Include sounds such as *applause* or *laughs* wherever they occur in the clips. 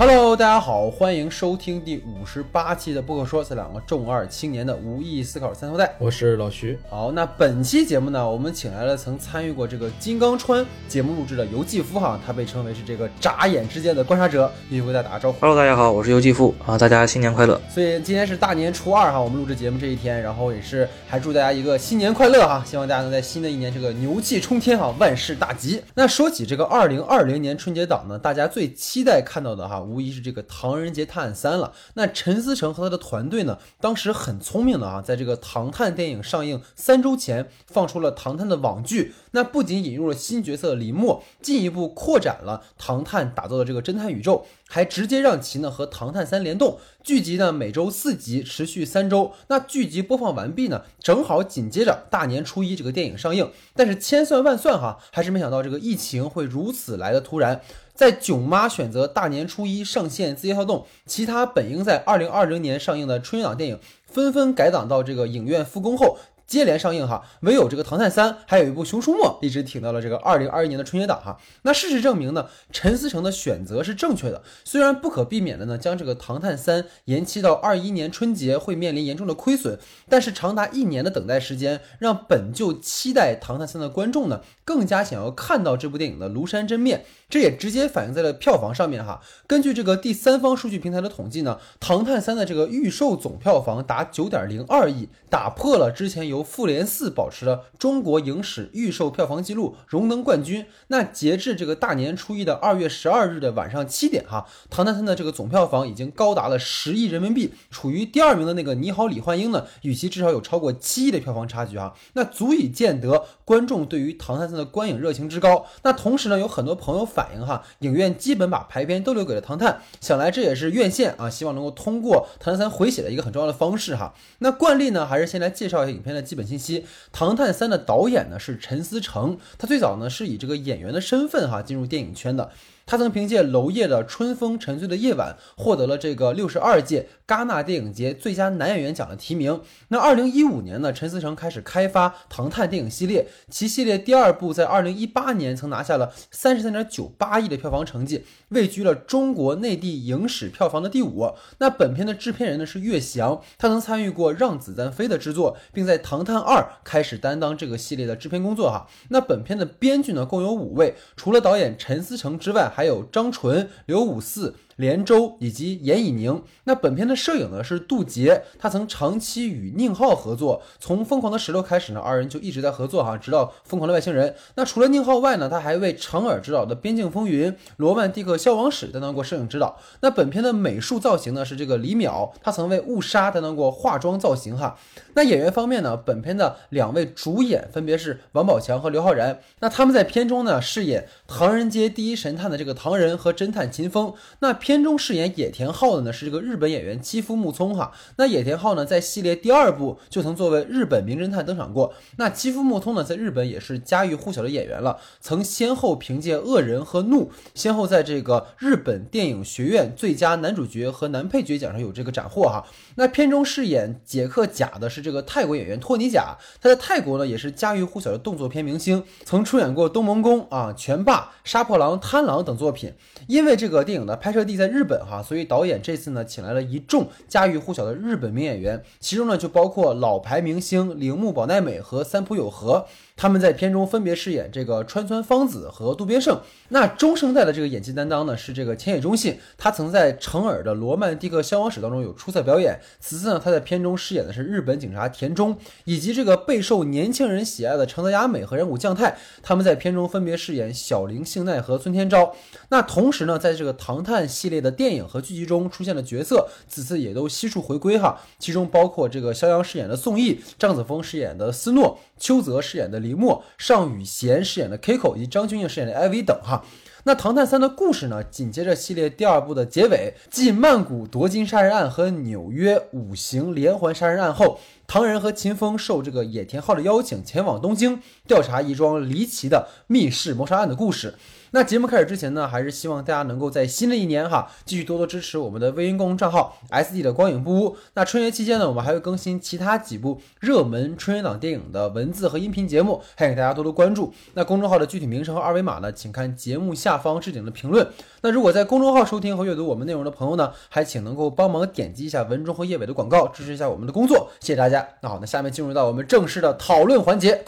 Hello，大家好，欢迎收听第五十八期的不可说，这两个重二青年的无意义思考三头带。我是老徐。好，那本期节目呢，我们请来了曾参与过这个金刚川节目录制的游继夫哈，他被称为是这个眨眼之间的观察者，继续为大家打个招呼。Hello，大家好，我是游继夫啊，大家新年快乐。所以今天是大年初二哈，我们录制节目这一天，然后也是还祝大家一个新年快乐哈，希望大家能在新的一年这个牛气冲天哈，万事大吉。那说起这个二零二零年春节档呢，大家最期待看到的哈，无疑是这个《唐人街探案三》了。那陈思诚和他的团队呢，当时很聪明的啊，在这个《唐探》电影上映三周前放出了《唐探》的网剧，那不仅引入了新角色李默，进一步扩展了《唐探》打造的这个侦探宇宙。还直接让其呢和《唐探三》联动，剧集呢每周四集，持续三周。那剧集播放完毕呢，正好紧接着大年初一这个电影上映。但是千算万算哈，还是没想到这个疫情会如此来的突然。在囧妈选择大年初一上线字节跳动，其他本应在二零二零年上映的春节档电影纷纷改档到这个影院复工后。接连上映哈，唯有这个《唐探三》还有一部《熊出没》一直挺到了这个二零二一年的春节档哈。那事实证明呢，陈思诚的选择是正确的。虽然不可避免的呢，将这个《唐探三》延期到二一年春节会面临严重的亏损，但是长达一年的等待时间，让本就期待《唐探三》的观众呢，更加想要看到这部电影的庐山真面。这也直接反映在了票房上面哈。根据这个第三方数据平台的统计呢，《唐探三》的这个预售总票房达九点零二亿，打破了之前由《复联四》保持了中国影史预售票房纪录，荣登冠军。那截至这个大年初一的二月十二日的晚上七点哈，《唐探三》的这个总票房已经高达了十亿人民币，处于第二名的那个《你好，李焕英》呢，与其至少有超过七亿的票房差距哈。那足以见得观众对于《唐探三》的观影热情之高。那同时呢，有很多朋友反映哈，影院基本把排片都留给了《唐探》，想来这也是院线啊，希望能够通过《唐探三》回血的一个很重要的方式哈。那惯例呢，还是先来介绍一下影片的基本信息。《唐探三》的导演呢是陈思诚，他最早呢是以这个演员的身份哈进入电影圈的。他曾凭借娄烨的《春风沉醉的夜晚》获得了这个六十二届戛纳电影节最佳男演员奖的提名。那二零一五年呢，陈思诚开始开发《唐探》电影系列，其系列第二部在二零一八年曾拿下了三十三点九八亿的票房成绩，位居了中国内地影史票房的第五。那本片的制片人呢是岳翔，他曾参与过《让子弹飞》的制作，并在《唐探二》开始担当这个系列的制片工作哈。那本片的编剧呢共有五位，除了导演陈思诚之外，还有张纯、刘五四。连州以及严以宁。那本片的摄影呢是杜杰，他曾长期与宁浩合作，从《疯狂的石头》开始呢，二人就一直在合作哈，直到《疯狂的外星人》。那除了宁浩外呢，他还为长尔执导的《边境风云》《罗曼蒂克消亡史》担当过摄影指导。那本片的美术造型呢是这个李淼，他曾为《误杀》担当过化妆造型哈。那演员方面呢，本片的两位主演分别是王宝强和刘昊然。那他们在片中呢饰演唐人街第一神探的这个唐人和侦探秦风。那片片中饰演野田昊的呢是这个日本演员妻夫木聪哈。那野田昊呢在系列第二部就曾作为日本名侦探登场过。那妻夫木聪呢在日本也是家喻户晓的演员了，曾先后凭借《恶人》和《怒》，先后在这个日本电影学院最佳男主角和男配角奖上有这个斩获哈。那片中饰演杰克甲的是这个泰国演员托尼贾，他在泰国呢也是家喻户晓的动作片明星，曾出演过《东盟宫》啊、《拳霸》《杀破狼》《贪狼》等作品。因为这个电影的拍摄地在日本哈，所以导演这次呢请来了一众家喻户晓的日本名演员，其中呢就包括老牌明星铃木保奈美和三浦友和。他们在片中分别饰演这个川村芳子和渡边胜。那中生代的这个演技担当呢是这个浅野忠信，他曾在成尔的《罗曼蒂克消亡史》当中有出色表演。此次呢，他在片中饰演的是日本警察田中，以及这个备受年轻人喜爱的长泽雅美和人谷将太。他们在片中分别饰演小林幸奈和村天昭。那同时呢，在这个《唐探》系列的电影和剧集中出现的角色，此次也都悉数回归哈。其中包括这个肖央饰演的宋轶，张子枫饰演的斯诺，邱泽饰演的林李默，尚宇贤饰演的 Kiko，以及张钧甯饰演的 Ivy 等哈。那《唐探三》的故事呢，紧接着系列第二部的结尾，继曼谷夺金杀人案和纽约五行连环杀人案后，《唐仁和秦风受这个野田昊的邀请，前往东京调查一桩离奇的密室谋杀案的故事。那节目开始之前呢，还是希望大家能够在新的一年哈，继续多多支持我们的微信公众账号 S D 的光影不污。那春节期间呢，我们还会更新其他几部热门春节档电影的文字和音频节目，还请大家多多关注。那公众号的具体名称和二维码呢，请看节目下方置顶的评论。那如果在公众号收听和阅读我们内容的朋友呢，还请能够帮忙点击一下文中和页尾的广告，支持一下我们的工作，谢谢大家。那好，那下面进入到我们正式的讨论环节。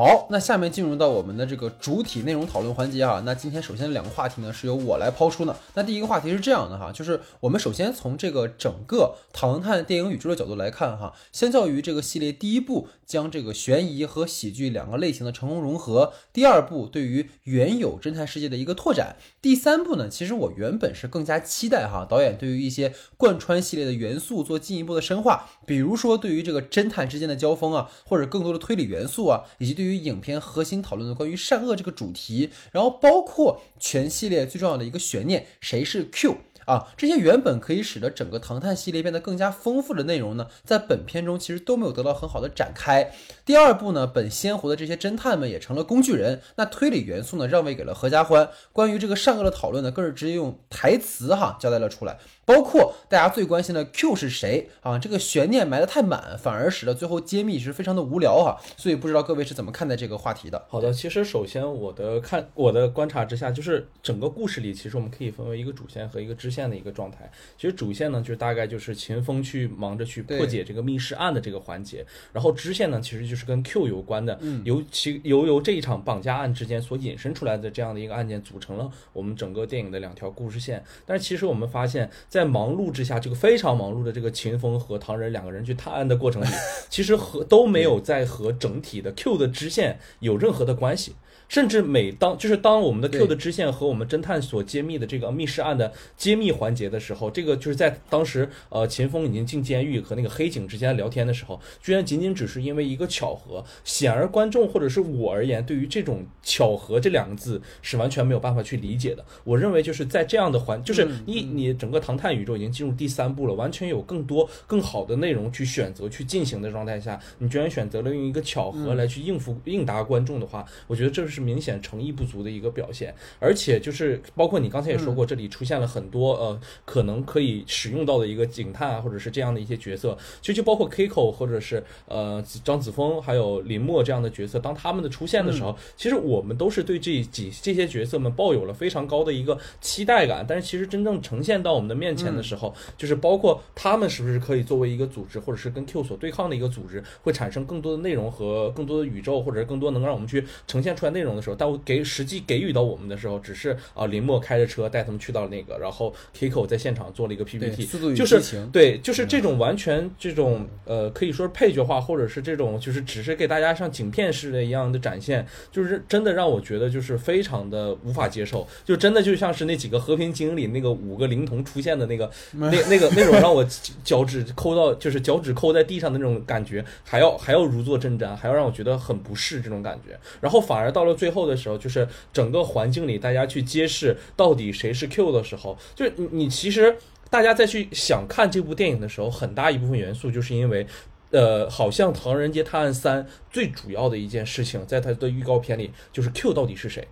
好，那下面进入到我们的这个主体内容讨论环节啊。那今天首先两个话题呢是由我来抛出呢。那第一个话题是这样的哈，就是我们首先从这个整个唐探电影宇宙的角度来看哈，相较于这个系列第一部将这个悬疑和喜剧两个类型的成功融合，第二部对于原有侦探世界的一个拓展，第三部呢，其实我原本是更加期待哈，导演对于一些贯穿系列的元素做进一步的深化，比如说对于这个侦探之间的交锋啊，或者更多的推理元素啊，以及对于于影片核心讨论的关于善恶这个主题，然后包括全系列最重要的一个悬念，谁是 Q 啊？这些原本可以使得整个唐探系列变得更加丰富的内容呢，在本片中其实都没有得到很好的展开。第二部呢，本鲜活的这些侦探们也成了工具人，那推理元素呢，让位给了合家欢。关于这个善恶的讨论呢，更是直接用台词哈交代了出来。包括大家最关心的 Q 是谁啊？这个悬念埋得太满，反而使得最后揭秘是非常的无聊哈。所以不知道各位是怎么看待这个话题的？好的，其实首先我的看我的观察之下，就是整个故事里，其实我们可以分为一个主线和一个支线的一个状态。其实主线呢，就是大概就是秦风去忙着去破解这个密室案的这个环节，然后支线呢，其实就是跟 Q 有关的，尤其由由这一场绑架案之间所引申出来的这样的一个案件组成了我们整个电影的两条故事线。但是其实我们发现，在在忙碌之下，这个非常忙碌的这个秦风和唐仁两个人去探案的过程里，其实和都没有在和整体的 Q 的支线有任何的关系。甚至每当就是当我们的 Q 的支线和我们侦探所揭秘的这个密室案的揭秘环节的时候，这个就是在当时呃秦风已经进监狱和那个黑警之间聊天的时候，居然仅仅只是因为一个巧合。显而观众或者是我而言，对于这种巧合这两个字是完全没有办法去理解的。我认为就是在这样的环，就是你你整个唐探宇宙已经进入第三部了，完全有更多更好的内容去选择去进行的状态下，你居然选择了用一个巧合来去应付应答观众的话，我觉得这是。是明显诚意不足的一个表现，而且就是包括你刚才也说过，这里出现了很多呃可能可以使用到的一个警探啊，或者是这样的一些角色，其实就包括 Kiko 或者是呃张子枫还有林默这样的角色，当他们的出现的时候，其实我们都是对这几这些角色们抱有了非常高的一个期待感，但是其实真正呈现到我们的面前的时候，就是包括他们是不是可以作为一个组织，或者是跟 Q 所对抗的一个组织，会产生更多的内容和更多的宇宙，或者是更多能让我们去呈现出来内容。的时候，但我给实际给予到我们的时候，只是啊，林默开着车带他们去到那个，然后 Kiko 在现场做了一个 PPT，就是对，就是这种完全这种呃，可以说是配角化，或者是这种就是只是给大家像景片式的一样的展现，就是真的让我觉得就是非常的无法接受，就真的就像是那几个和平精英里那个五个灵童出现的那个 *laughs* 那那个那种让我脚趾抠到就是脚趾抠在地上的那种感觉，还要还要如坐针毡，还要让我觉得很不适这种感觉，然后反而到了。最后的时候，就是整个环境里大家去揭示到底谁是 Q 的时候，就是你你其实大家再去想看这部电影的时候，很大一部分元素就是因为，呃，好像《唐人街探案三》最主要的一件事情，在它的预告片里就是 Q 到底是谁。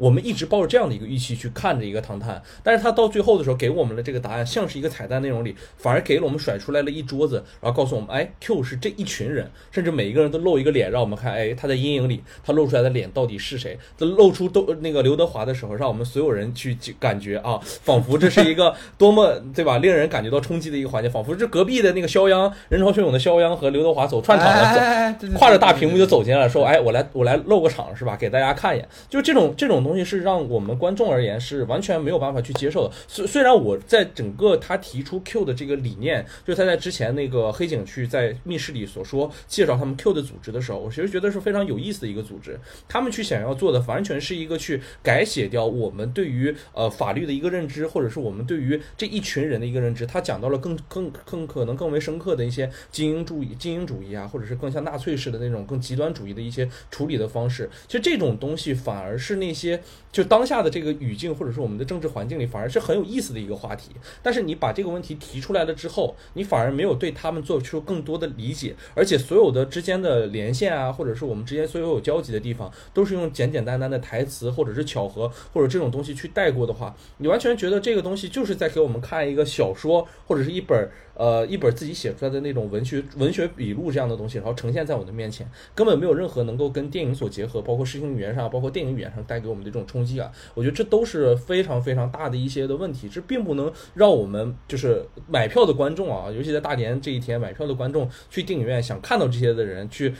我们一直抱着这样的一个预期去看着一个唐探，但是他到最后的时候给我们的这个答案，像是一个彩蛋内容里，反而给了我们甩出来了一桌子，然后告诉我们，哎，Q 是这一群人，甚至每一个人都露一个脸，让我们看，哎，他在阴影里，他露出来的脸到底是谁？他露出都那个刘德华的时候，让我们所有人去感觉啊，仿佛这是一个多么对吧，令人感觉到冲击的一个环节，仿佛是隔壁的那个肖央，人潮汹涌的肖央和刘德华走串场了，走跨着大屏幕就走进来了，说，哎，我来我来露个场是吧？给大家看一眼，就这种这种东。东西是让我们观众而言是完全没有办法去接受的。虽虽然我在整个他提出 Q 的这个理念，就是他在之前那个黑警去在密室里所说介绍他们 Q 的组织的时候，我其实觉得是非常有意思的一个组织。他们去想要做的完全是一个去改写掉我们对于呃法律的一个认知，或者是我们对于这一群人的一个认知。他讲到了更更更可能更为深刻的一些精英主义、精英主义啊，或者是更像纳粹式的那种更极端主义的一些处理的方式。其实这种东西反而是那些。就当下的这个语境或者是我们的政治环境里，反而是很有意思的一个话题。但是你把这个问题提出来了之后，你反而没有对他们做出更多的理解，而且所有的之间的连线啊，或者是我们之间所有有交集的地方，都是用简简单单的台词或者是巧合或者这种东西去带过的话，你完全觉得这个东西就是在给我们看一个小说或者是一本。呃，一本自己写出来的那种文学文学笔录这样的东西，然后呈现在我的面前，根本没有任何能够跟电影所结合，包括视听语言上，包括电影语言上带给我们的这种冲击感。我觉得这都是非常非常大的一些的问题，这并不能让我们就是买票的观众啊，尤其在大年这一天买票的观众去电影院想看到这些的人去。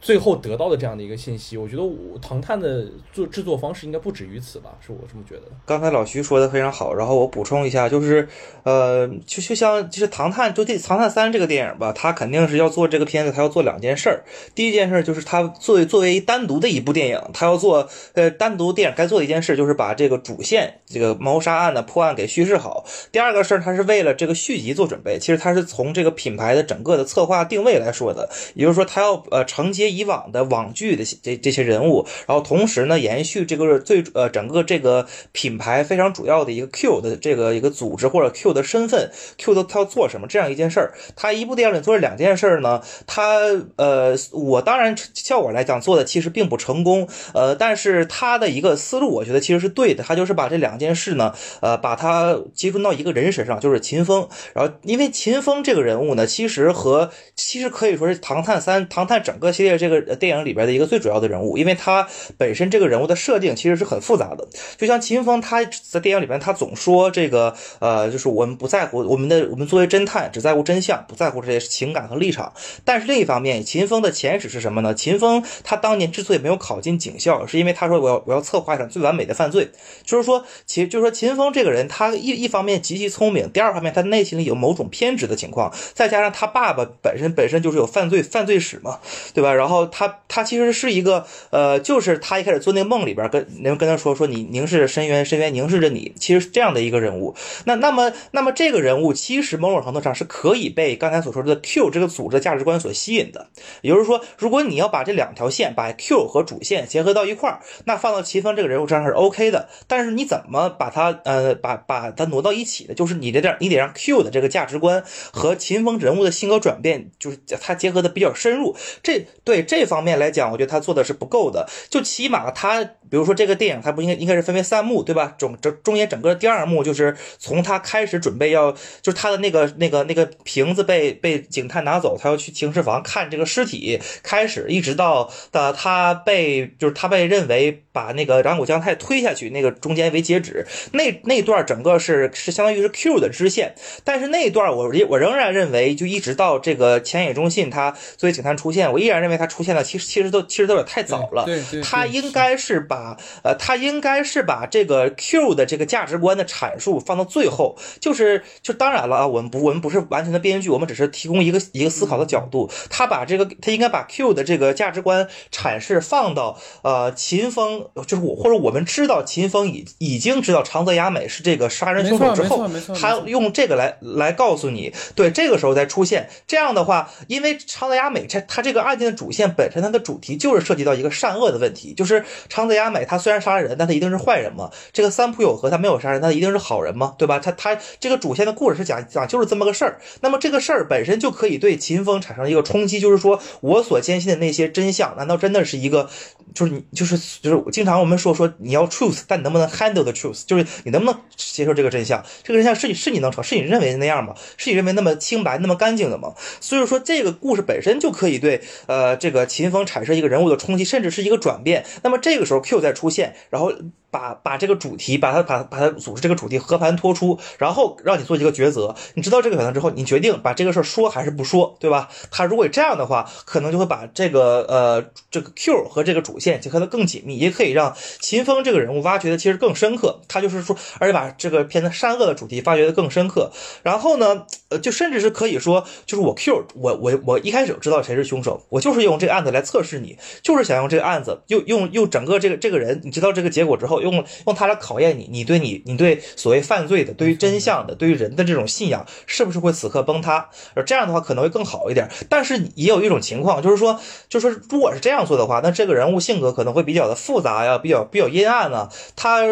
最后得到的这样的一个信息，我觉得我唐探的做制作方式应该不止于此吧，是我这么觉得。刚才老徐说的非常好，然后我补充一下，就是，呃，就就像就是唐探，就这《唐探三》这个电影吧，它肯定是要做这个片子，它要做两件事。第一件事就是它作为作为单独的一部电影，它要做呃单独电影该做的一件事，就是把这个主线这个谋杀案的破案给叙事好。第二个事儿，它是为了这个续集做准备。其实它是从这个品牌的整个的策划定位来说的，也就是说，它要呃承接。以往的网剧的这这些人物，然后同时呢，延续这个最呃整个这个品牌非常主要的一个 Q 的这个一个组织或者 Q 的身份，Q 的他要做什么这样一件事儿。他一部电影里做了两件事儿呢，他呃我当然效果来讲做的其实并不成功，呃，但是他的一个思路我觉得其实是对的，他就是把这两件事呢，呃，把它集中到一个人身上，就是秦风。然后因为秦风这个人物呢，其实和其实可以说是《唐探三》《唐探》整个系列。这个电影里边的一个最主要的人物，因为他本身这个人物的设定其实是很复杂的。就像秦风，他在电影里边他总说这个呃，就是我们不在乎我们的我们作为侦探只在乎真相，不在乎这些情感和立场。但是另一方面，秦风的前史是什么呢？秦风他当年之所以没有考进警校，是因为他说我要我要策划一场最完美的犯罪。就是说，其就是说秦风这个人，他一一方面极其聪明，第二方面他内心里有某种偏执的情况，再加上他爸爸本身本身就是有犯罪犯罪史嘛，对吧？然后。然后他他其实是一个呃，就是他一开始做那个梦里边跟能跟他说说你凝视深渊，深渊凝视着你，其实是这样的一个人物。那那么那么这个人物其实某种程度上是可以被刚才所说的 Q 这个组织的价值观所吸引的。也就是说，如果你要把这两条线把 Q 和主线结合到一块儿，那放到齐峰这个人物身上是 OK 的。但是你怎么把它呃把把它挪到一起的？就是你的这你得让 Q 的这个价值观和秦风人物的性格转变，就是它结合的比较深入。这对。这方面来讲，我觉得他做的是不够的。就起码他，比如说这个电影，它不应该应该是分为三幕，对吧？中这中间整个第二幕就是从他开始准备要，就是他的那个那个那个瓶子被被警探拿走，他要去停尸房看这个尸体开始，一直到的他被就是他被认为把那个染谷将太推下去那个中间为截止，那那段整个是是相当于是 Q 的支线。但是那段我我仍然认为，就一直到这个前野中信他作为警探出现，我依然认为他。出现了，其实其实都其实都有点太早了。对对，他应该是把呃，他应该是把这个 Q 的这个价值观的阐述放到最后。就是就当然了啊，我们不我们不是完全的编剧，我们只是提供一个一个思考的角度。他把这个他应该把 Q 的这个价值观阐释放到呃秦风，就是我或者我们知道秦风已已经知道长泽雅美是这个杀人凶手之后，他用这个来来告诉你，对这个时候再出现这样的话，因为长泽雅美这他这个案件的主线。本身它的主题就是涉及到一个善恶的问题，就是长泽雅美她虽然杀了人，但她一定是坏人吗？这个三浦友和他没有杀人，他一定是好人吗？对吧？他他这个主线的故事是讲讲就是这么个事儿，那么这个事儿本身就可以对秦风产生一个冲击，就是说我所坚信的那些真相，难道真的是一个？就是你，就是就是经常我们说说你要 truth，但你能不能 handle the truth？就是你能不能接受这个真相？这个真相是你是你能成，是你认为那样吗？是你认为那么清白、那么干净的吗？所以说这个故事本身就可以对呃这个秦风产生一个人物的冲击，甚至是一个转变。那么这个时候 Q 再出现，然后。把把这个主题，把它把把它组织这个主题和盘托出，然后让你做一个抉择。你知道这个选择之后，你决定把这个事儿说还是不说，对吧？他如果这样的话，可能就会把这个呃这个 Q 和这个主线结合的更紧密，也可以让秦风这个人物挖掘的其实更深刻。他就是说，而且把这个片子善恶的主题发掘的更深刻。然后呢，呃，就甚至是可以说，就是我 Q 我我我一开始知道谁是凶手，我就是用这个案子来测试你，就是想用这个案子，用用用整个这个这个人，你知道这个结果之后。考用用它来考验你，你对你你对所谓犯罪的、对于真相的、对于人的这种信仰，是不是会此刻崩塌？而这样的话可能会更好一点。但是也有一种情况，就是说，就是说，如果是这样做的话，那这个人物性格可能会比较的复杂呀，比较比较阴暗呢。他。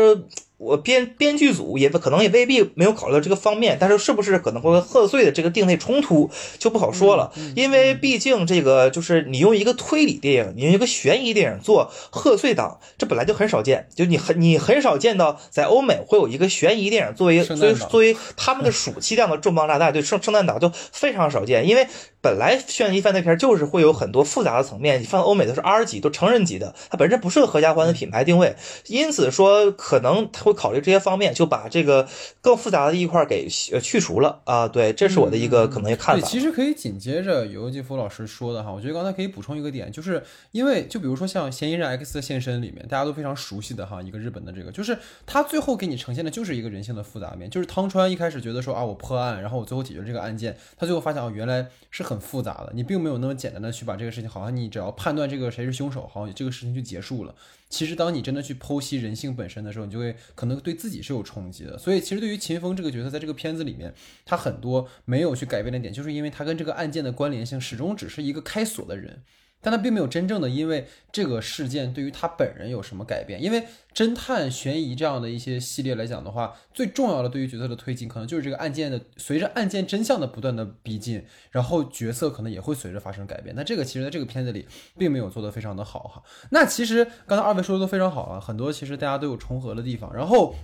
我编编剧组也可能也未必没有考虑到这个方面，但是是不是可能会和贺岁的这个定位冲突就不好说了，因为毕竟这个就是你用一个推理电影，你用一个悬疑电影做贺岁档，这本来就很少见，就你很你很少见到在欧美会有一个悬疑电影作为作为作为他们的暑期档的重磅炸弹，对圣圣诞档就非常少见，因为本来悬疑犯罪片就是会有很多复杂的层面，你放欧美都是 R 级，都成人级的，它本身不是个合家欢的品牌定位，因此说可能他。会考虑这些方面，就把这个更复杂的一块给呃去除了啊。对，这是我的一个可能看法。其实可以紧接着尤吉福老师说的哈，我觉得刚才可以补充一个点，就是因为就比如说像《嫌疑人 X 的现身》里面，大家都非常熟悉的哈，一个日本的这个，就是他最后给你呈现的就是一个人性的复杂面，就是汤川一开始觉得说啊，我破案，然后我最后解决这个案件，他最后发现啊，原来是很复杂的，你并没有那么简单的去把这个事情，好像你只要判断这个谁是凶手，好像这个事情就结束了。其实，当你真的去剖析人性本身的时候，你就会可能对自己是有冲击的。所以，其实对于秦风这个角色，在这个片子里面，他很多没有去改变的点，就是因为他跟这个案件的关联性始终只是一个开锁的人。但他并没有真正的因为这个事件对于他本人有什么改变，因为侦探悬疑这样的一些系列来讲的话，最重要的对于角色的推进，可能就是这个案件的随着案件真相的不断的逼近，然后角色可能也会随着发生改变。那这个其实在这个片子里并没有做得非常的好哈。那其实刚才二位说的都非常好啊，很多其实大家都有重合的地方。然后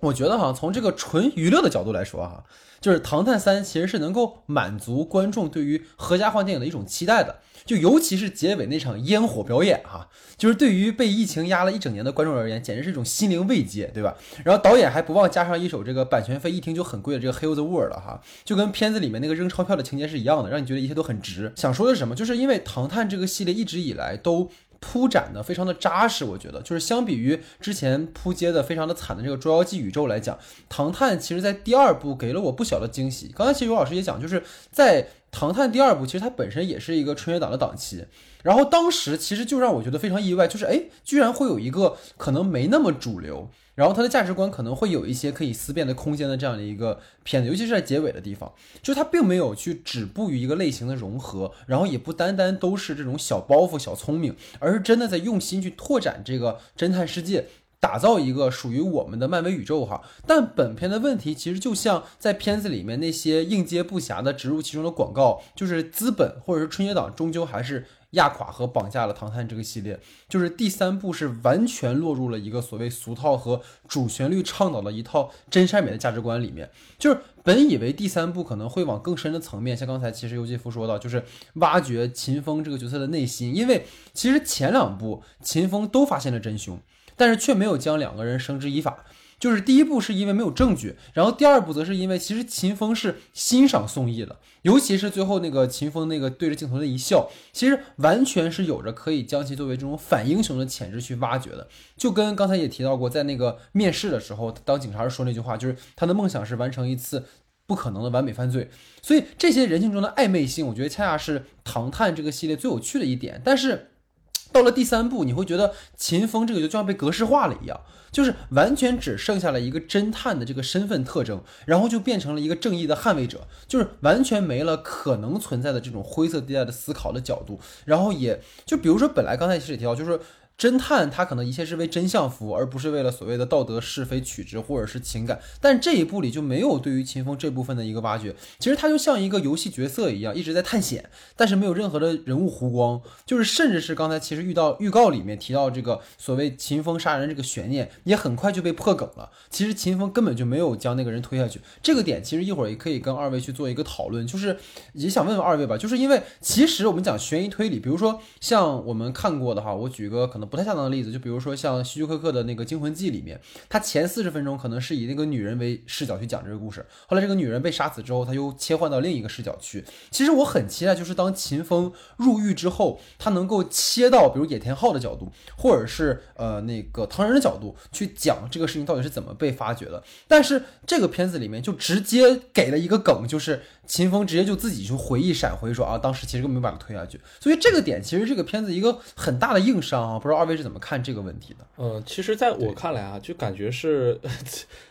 我觉得哈，从这个纯娱乐的角度来说哈，就是《唐探三》其实是能够满足观众对于合家欢电影的一种期待的。就尤其是结尾那场烟火表演哈，就是对于被疫情压了一整年的观众而言，简直是一种心灵慰藉，对吧？然后导演还不忘加上一首这个版权费一听就很贵的这个《Heal the World》哈，就跟片子里面那个扔钞票的情节是一样的，让你觉得一切都很值。想说的是什么？就是因为《唐探》这个系列一直以来都铺展的非常的扎实，我觉得就是相比于之前扑街的非常的惨的这个《捉妖记》宇宙来讲，《唐探》其实在第二部给了我不小的惊喜。刚才其实尤老师也讲，就是在。《唐探》第二部其实它本身也是一个春节档的档期，然后当时其实就让我觉得非常意外，就是哎，居然会有一个可能没那么主流，然后他的价值观可能会有一些可以思辨的空间的这样的一个片子，尤其是在结尾的地方，就是它并没有去止步于一个类型的融合，然后也不单单都是这种小包袱、小聪明，而是真的在用心去拓展这个侦探世界。打造一个属于我们的漫威宇宙哈，但本片的问题其实就像在片子里面那些应接不暇的植入其中的广告，就是资本或者是春节档终究还是压垮和绑架了《唐探》这个系列。就是第三部是完全落入了一个所谓俗套和主旋律倡导的一套真善美的价值观里面。就是本以为第三部可能会往更深的层面，像刚才其实尤继夫说到，就是挖掘秦风这个角色的内心，因为其实前两部秦风都发现了真凶。但是却没有将两个人绳之以法，就是第一步是因为没有证据，然后第二步则是因为其实秦风是欣赏宋轶的，尤其是最后那个秦风那个对着镜头的一笑，其实完全是有着可以将其作为这种反英雄的潜质去挖掘的。就跟刚才也提到过，在那个面试的时候，当警察说那句话，就是他的梦想是完成一次不可能的完美犯罪。所以这些人性中的暧昧性，我觉得恰恰是《唐探》这个系列最有趣的一点。但是。到了第三部，你会觉得秦风这个就像被格式化了一样，就是完全只剩下了一个侦探的这个身份特征，然后就变成了一个正义的捍卫者，就是完全没了可能存在的这种灰色地带的思考的角度，然后也就比如说本来刚才其实也提到，就是。侦探他可能一切是为真相服务，而不是为了所谓的道德是非曲直或者是情感。但这一部里就没有对于秦风这部分的一个挖掘。其实他就像一个游戏角色一样，一直在探险，但是没有任何的人物弧光。就是甚至是刚才其实遇到预告里面提到这个所谓秦风杀人这个悬念，也很快就被破梗了。其实秦风根本就没有将那个人推下去。这个点其实一会儿也可以跟二位去做一个讨论。就是也想问问二位吧，就是因为其实我们讲悬疑推理，比如说像我们看过的哈，我举个可能。不太恰当的例子，就比如说像希区柯克的那个《惊魂记》里面，他前四十分钟可能是以那个女人为视角去讲这个故事，后来这个女人被杀死之后，他又切换到另一个视角去。其实我很期待，就是当秦风入狱之后，他能够切到比如野田昊的角度，或者是呃那个唐人的角度去讲这个事情到底是怎么被发掘的。但是这个片子里面就直接给了一个梗，就是。秦风直接就自己就回忆闪回说啊，当时其实根本没把他推下去。所以这个点其实这个片子一个很大的硬伤啊，不知道二位是怎么看这个问题的？嗯，其实在我看来啊，就感觉是。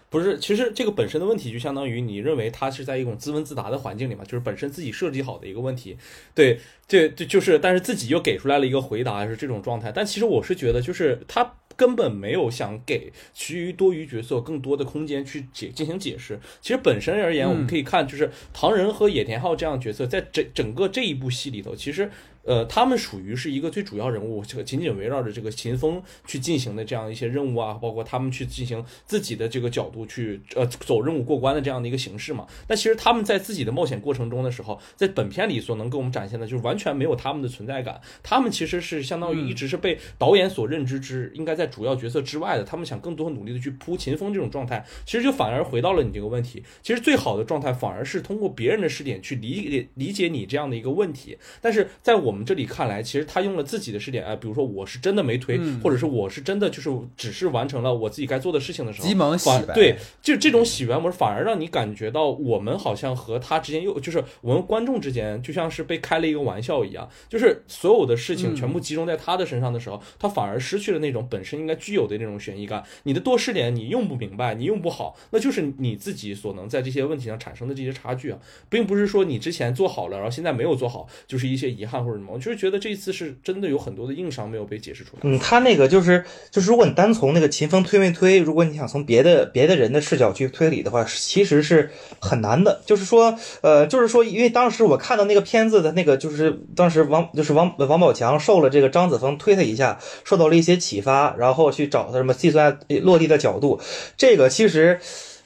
不是，其实这个本身的问题就相当于你认为他是在一种自问自答的环境里嘛，就是本身自己设计好的一个问题，对，对，对，就是，但是自己又给出来了一个回答是这种状态。但其实我是觉得，就是他根本没有想给其余多余角色更多的空间去解进行解释。其实本身而言，我们可以看，就是唐仁和野田昊这样角色在整整个这一部戏里头，其实。呃，他们属于是一个最主要人物，这个紧紧围绕着这个秦风去进行的这样一些任务啊，包括他们去进行自己的这个角度去呃走任务过关的这样的一个形式嘛。但其实他们在自己的冒险过程中的时候，在本片里所能给我们展现的，就是完全没有他们的存在感。他们其实是相当于一直是被导演所认知之应该在主要角色之外的。他们想更多努力的去铺秦风这种状态，其实就反而回到了你这个问题。其实最好的状态反而是通过别人的视点去理理解你这样的一个问题。但是在我们我们这里看来，其实他用了自己的试点，哎，比如说我是真的没推，或者是我是真的就是只是完成了我自己该做的事情的时候，急忙洗白，对，就这种洗白模式，反而让你感觉到我们好像和他之间又就是我们观众之间就像是被开了一个玩笑一样，就是所有的事情全部集中在他的身上的时候，他反而失去了那种本身应该具有的那种悬疑感。你的多试点你用不明白，你用不好，那就是你自己所能在这些问题上产生的这些差距啊，并不是说你之前做好了，然后现在没有做好，就是一些遗憾或者。我就是觉得这一次是真的有很多的硬伤没有被解释出来。嗯，他那个就是就是，如果你单从那个秦风推没推，如果你想从别的别的人的视角去推理的话，其实是很难的。就是说，呃，就是说，因为当时我看到那个片子的那个，就是当时王就是王王宝强受了这个张子枫推他一下，受到了一些启发，然后去找他什么计算落地的角度，这个其实。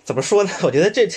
怎么说呢？*laughs* 我觉得这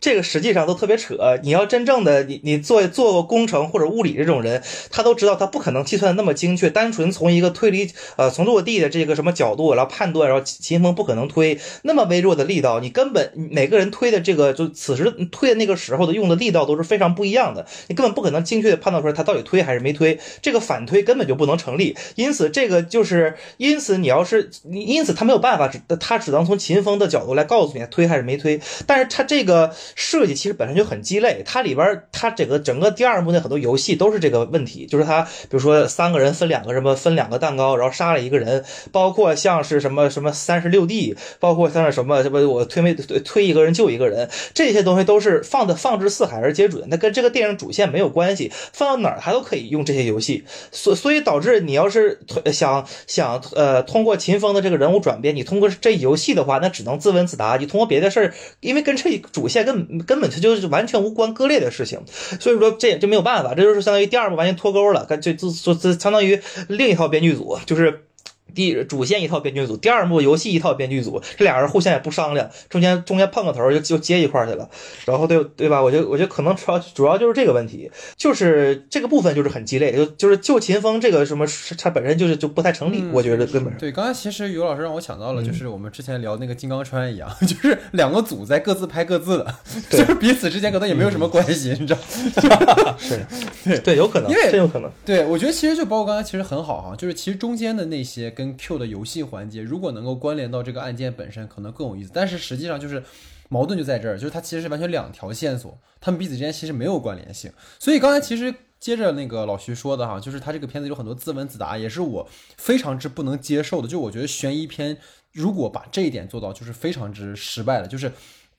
这个实际上都特别扯。你要真正的你你做做过工程或者物理这种人，他都知道他不可能计算的那么精确。单纯从一个推理呃从落地的这个什么角度然后判断，然后秦风不可能推那么微弱的力道。你根本每个人推的这个就此时推的那个时候的用的力道都是非常不一样的。你根本不可能精确的判断出来他到底推还是没推。这个反推根本就不能成立。因此这个就是因此你要是你因此他没有办法，他只能从秦风的角度来告诉你推还是没。推，但是它这个设计其实本身就很鸡肋。它里边它整个整个第二幕的很多游戏都是这个问题，就是它比如说三个人分两个什么分两个蛋糕，然后杀了一个人，包括像是什么什么三十六 D，包括像是什么什么我推没推一个人救一个人，这些东西都是放的放之四海而皆准，那跟这个电影主线没有关系，放到哪儿它都可以用这些游戏。所所以导致你要是想想呃通过秦风的这个人物转变，你通过这游戏的话，那只能自问自答。你通过别的事是。因为跟这主线根根本它就是完全无关割裂的事情，所以说这也就没有办法，这就是相当于第二部完全脱钩了，就就就相当于另一套编剧组，就是。第主线一套编剧组，第二幕游戏一套编剧组，这俩人互相也不商量，中间中间碰个头就就接一块去了，然后对对吧？我觉得我觉得可能主要主要就是这个问题，就是这个部分就是很鸡肋，就就是救秦风这个什么，它本身就是就不太成立，我觉得根本对。刚才其实于老师让我想到了，就是我们之前聊那个金刚川一样，*laughs* 就是两个组在各自拍各自的，就是彼此之间可能也没有什么关系，你知道？*laughs* *laughs* 是，对对，有可能，因为真有可能。对，我觉得其实就包括刚才其实很好哈，就是其实中间的那些。跟 Q 的游戏环节，如果能够关联到这个案件本身，可能更有意思。但是实际上就是矛盾就在这儿，就是它其实是完全两条线索，他们彼此之间其实没有关联性。所以刚才其实接着那个老徐说的哈，就是他这个片子有很多自问自答，也是我非常之不能接受的。就我觉得悬疑片如果把这一点做到，就是非常之失败了，就是。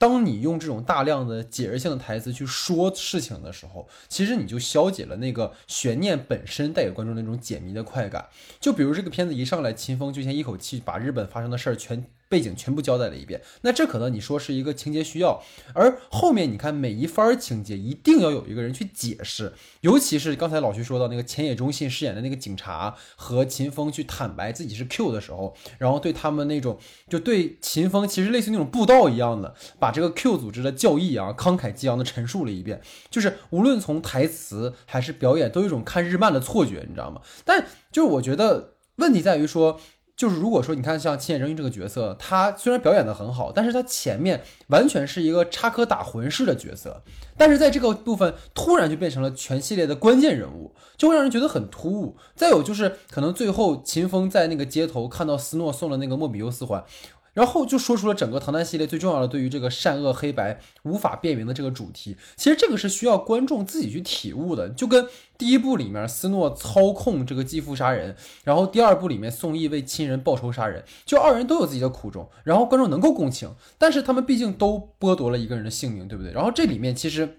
当你用这种大量的解释性的台词去说事情的时候，其实你就消解了那个悬念本身带给观众那种解谜的快感。就比如这个片子一上来，秦风就先一口气把日本发生的事儿全。背景全部交代了一遍，那这可能你说是一个情节需要，而后面你看每一番情节一定要有一个人去解释，尤其是刚才老徐说到那个前野忠信饰演的那个警察和秦风去坦白自己是 Q 的时候，然后对他们那种就对秦风其实类似那种布道一样的，把这个 Q 组织的教义啊慷慨激昂的陈述了一遍，就是无论从台词还是表演，都有一种看日漫的错觉，你知道吗？但就是我觉得问题在于说。就是如果说你看像青眼扔一这个角色，他虽然表演的很好，但是他前面完全是一个插科打诨式的角色，但是在这个部分突然就变成了全系列的关键人物，就会让人觉得很突兀。再有就是可能最后秦风在那个街头看到斯诺送了那个莫比优斯环。然后就说出了整个唐探系列最重要的对于这个善恶黑白无法辨明的这个主题。其实这个是需要观众自己去体悟的，就跟第一部里面斯诺操控这个继父杀人，然后第二部里面宋轶为亲人报仇杀人，就二人都有自己的苦衷，然后观众能够共情，但是他们毕竟都剥夺了一个人的性命，对不对？然后这里面其实。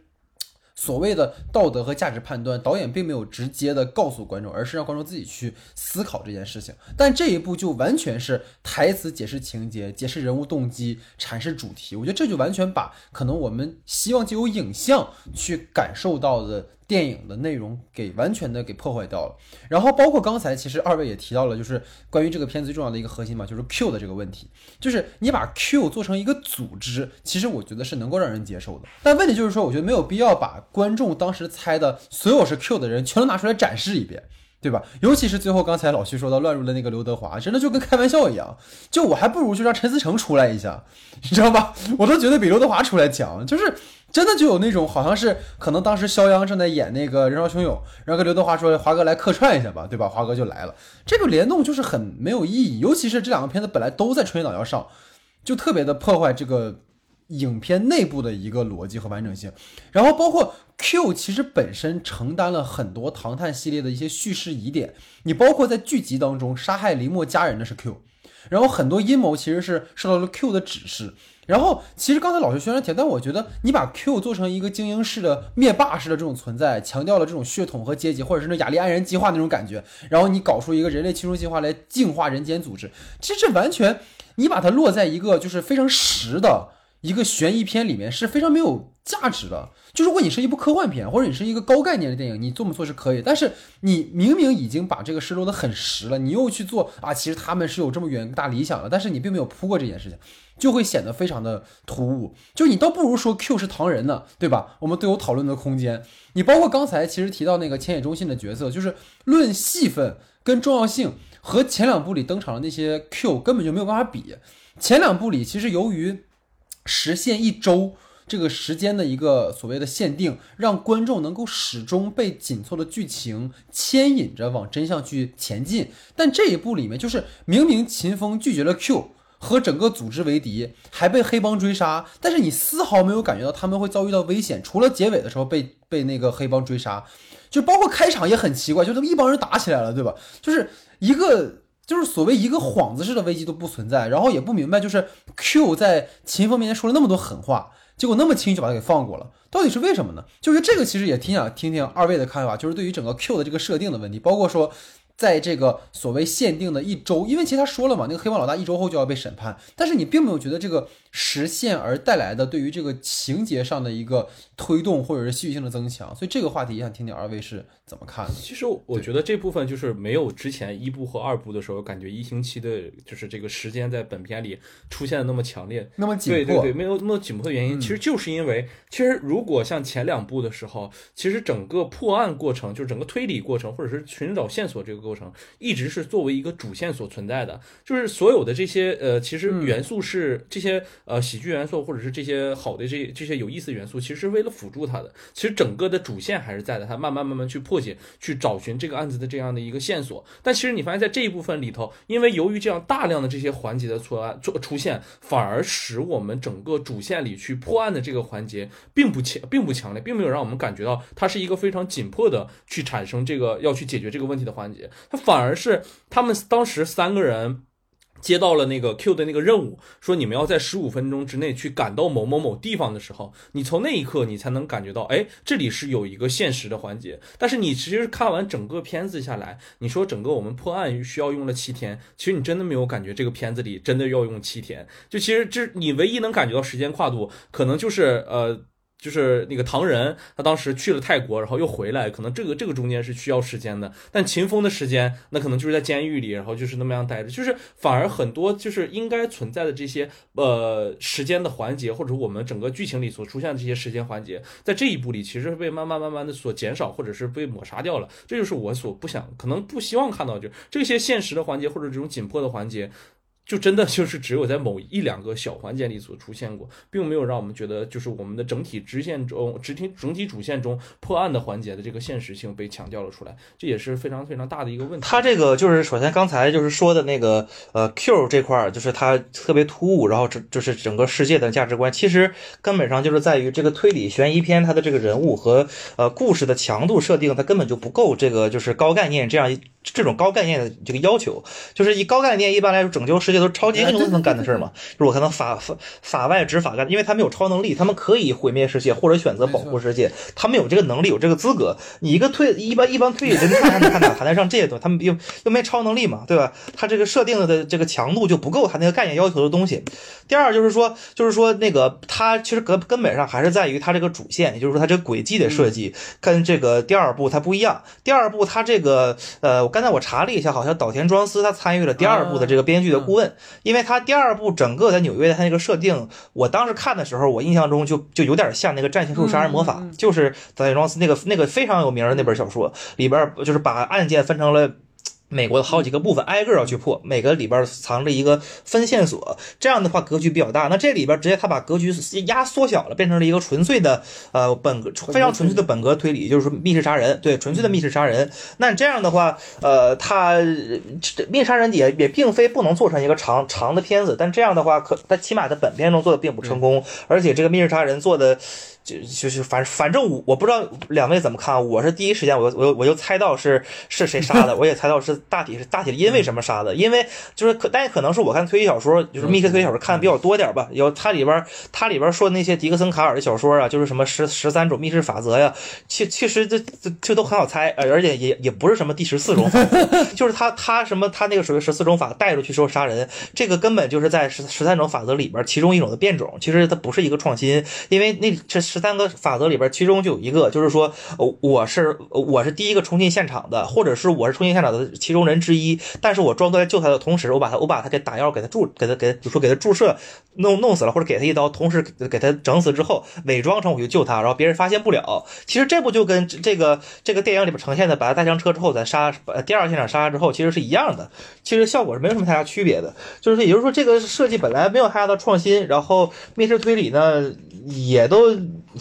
所谓的道德和价值判断，导演并没有直接的告诉观众，而是让观众自己去思考这件事情。但这一步就完全是台词解释情节、解释人物动机、阐释主题。我觉得这就完全把可能我们希望借由影像去感受到的。电影的内容给完全的给破坏掉了，然后包括刚才其实二位也提到了，就是关于这个片子最重要的一个核心嘛，就是 Q 的这个问题，就是你把 Q 做成一个组织，其实我觉得是能够让人接受的。但问题就是说，我觉得没有必要把观众当时猜的所有是 Q 的人全都拿出来展示一遍。对吧？尤其是最后刚才老徐说到乱入的那个刘德华，真的就跟开玩笑一样。就我还不如就让陈思诚出来一下，你知道吧？我都觉得比刘德华出来强。就是真的就有那种好像是可能当时肖央正在演那个《人潮汹涌》，然后跟刘德华说：“华哥来客串一下吧，对吧？”华哥就来了。这个联动就是很没有意义，尤其是这两个片子本来都在春节档要上，就特别的破坏这个。影片内部的一个逻辑和完整性，然后包括 Q 其实本身承担了很多唐探系列的一些叙事疑点，你包括在剧集当中杀害林默家人的是 Q，然后很多阴谋其实是受到了 Q 的指示，然后其实刚才老师宣传提，但我觉得你把 Q 做成一个精英式的灭霸式的这种存在，强调了这种血统和阶级，或者是那雅利安人计划那种感觉，然后你搞出一个人类清除计划来净化人间组织，其实这完全你把它落在一个就是非常实的。一个悬疑片里面是非常没有价值的。就如果你是一部科幻片，或者你是一个高概念的电影，你这么做是可以。但是你明明已经把这个事落得很实了，你又去做啊，其实他们是有这么远大理想的，但是你并没有铺过这件事情，就会显得非常的突兀。就你倒不如说 Q 是唐人呢，对吧？我们都有讨论的空间。你包括刚才其实提到那个千野中信的角色，就是论戏份跟重要性，和前两部里登场的那些 Q 根本就没有办法比。前两部里其实由于实现一周这个时间的一个所谓的限定，让观众能够始终被紧凑的剧情牵引着往真相去前进。但这一部里面，就是明明秦风拒绝了 Q 和整个组织为敌，还被黑帮追杀，但是你丝毫没有感觉到他们会遭遇到危险，除了结尾的时候被被那个黑帮追杀，就包括开场也很奇怪，就他们一帮人打起来了，对吧？就是一个。就是所谓一个幌子式的危机都不存在，然后也不明白，就是 Q 在秦风面前说了那么多狠话，结果那么轻易就把他给放过了，到底是为什么呢？就是这个其实也挺想听听二位的看法，就是对于整个 Q 的这个设定的问题，包括说。在这个所谓限定的一周，因为其实他说了嘛，那个黑帮老大一周后就要被审判，但是你并没有觉得这个实现而带来的对于这个情节上的一个推动或者是戏剧性的增强，所以这个话题也想听听二位是怎么看的。其实我觉得这部分就是没有之前一部和二部的时候，感觉一星期的就是这个时间在本片里出现的那么强烈，那么紧迫。对对对，没有那么紧迫的原因，其实就是因为，其实如果像前两部的时候，其实整个破案过程，就是整个推理过程，或者是寻找线索这个。过程一直是作为一个主线所存在的，就是所有的这些呃，其实元素是这些呃喜剧元素，或者是这些好的这这些有意思的元素，其实是为了辅助它的。其实整个的主线还是在的，它慢慢慢慢去破解，去找寻这个案子的这样的一个线索。但其实你发现在这一部分里头，因为由于这样大量的这些环节的错案出出现，反而使我们整个主线里去破案的这个环节并不强，并不强烈，并没有让我们感觉到它是一个非常紧迫的去产生这个要去解决这个问题的环节。它反而是他们当时三个人接到了那个 Q 的那个任务，说你们要在十五分钟之内去赶到某某某地方的时候，你从那一刻你才能感觉到，哎，这里是有一个现实的环节。但是你其实看完整个片子下来，你说整个我们破案需要用了七天，其实你真的没有感觉这个片子里真的要用七天。就其实这你唯一能感觉到时间跨度，可能就是呃。就是那个唐人，他当时去了泰国，然后又回来，可能这个这个中间是需要时间的。但秦风的时间，那可能就是在监狱里，然后就是那么样待着，就是反而很多就是应该存在的这些呃时间的环节，或者我们整个剧情里所出现的这些时间环节，在这一部里其实是被慢慢慢慢的所减少，或者是被抹杀掉了。这就是我所不想，可能不希望看到，就这些现实的环节或者这种紧迫的环节。就真的就是只有在某一两个小环节里所出现过，并没有让我们觉得就是我们的整体支线中、整体整体主线中破案的环节的这个现实性被强调了出来，这也是非常非常大的一个问题。他这个就是首先刚才就是说的那个呃 Q 这块儿，就是他特别突兀，然后这就是整个世界的价值观，其实根本上就是在于这个推理悬疑片它的这个人物和呃故事的强度设定，它根本就不够这个就是高概念这样。这种高概念的这个要求，就是以高概念一般来说拯救世界都是超级英雄才能干的事儿嘛。就是我可能法法法外执法干，因为他们有超能力，他们可以毁灭世界或者选择保护世界，他们有这个能力，有这个资格。你一个退一般一般推理侦探，他哪谈得上这些东西？他们又又没超能力嘛，对吧？他这个设定的这个强度就不够他那个概念要求的东西。第二就是说，就是说那个他其实根根本上还是在于他这个主线，也就是说他这个轨迹的设计跟这个第二部它不一样。第二部它这个呃。我刚才我查了一下，好像岛田庄司他参与了第二部的这个编剧的顾问，因为他第二部整个在纽约的他那个设定，我当时看的时候，我印象中就就有点像那个《战情术杀人魔法》，就是岛田庄司那个那个非常有名的那本小说里边，就是把案件分成了。美国的好几个部分挨个要去破，每个里边藏着一个分线索，这样的话格局比较大。那这里边直接他把格局压缩小了，变成了一个纯粹的呃本格非常纯粹的本格推理，就是密室杀人，对，纯粹的密室杀人。那这样的话，呃，他密室杀人也也并非不能做成一个长长的片子，但这样的话，可他起码在本片中做的并不成功，而且这个密室杀人做的。就就是反反正我我不知道两位怎么看，我是第一时间我我我就猜到是是谁杀的，我也猜到是大体是大体因为什么杀的，因为就是可但也可能是我看推理小说，就是密室推理小说看的比较多点吧，有它里边它里边说的那些迪克森卡尔的小说啊，就是什么十十三种密室法则呀，其其实这这这都很好猜，而且也也不是什么第十四种法，*laughs* 就是他他什么他那个属于十四种法带出去之后杀人，这个根本就是在十十三种法则里边其中一种的变种，其实它不是一个创新，因为那这。十三个法则里边，其中就有一个，就是说，我是我是第一个冲进现场的，或者是我是冲进现场的其中人之一。但是我装作在救他的同时，我把他我把他给打药，给他注给他给，比如说给他注射，弄弄死了，或者给他一刀，同时给他整死之后，伪装成我去救他，然后别人发现不了。其实这不就跟这个这个电影里边呈现的，把他带上车之后再杀，第二现场杀之后，其实是一样的。其实效果是没有什么太大区别的。就是也就是说，这个设计本来没有太大的创新，然后密室推理呢也都。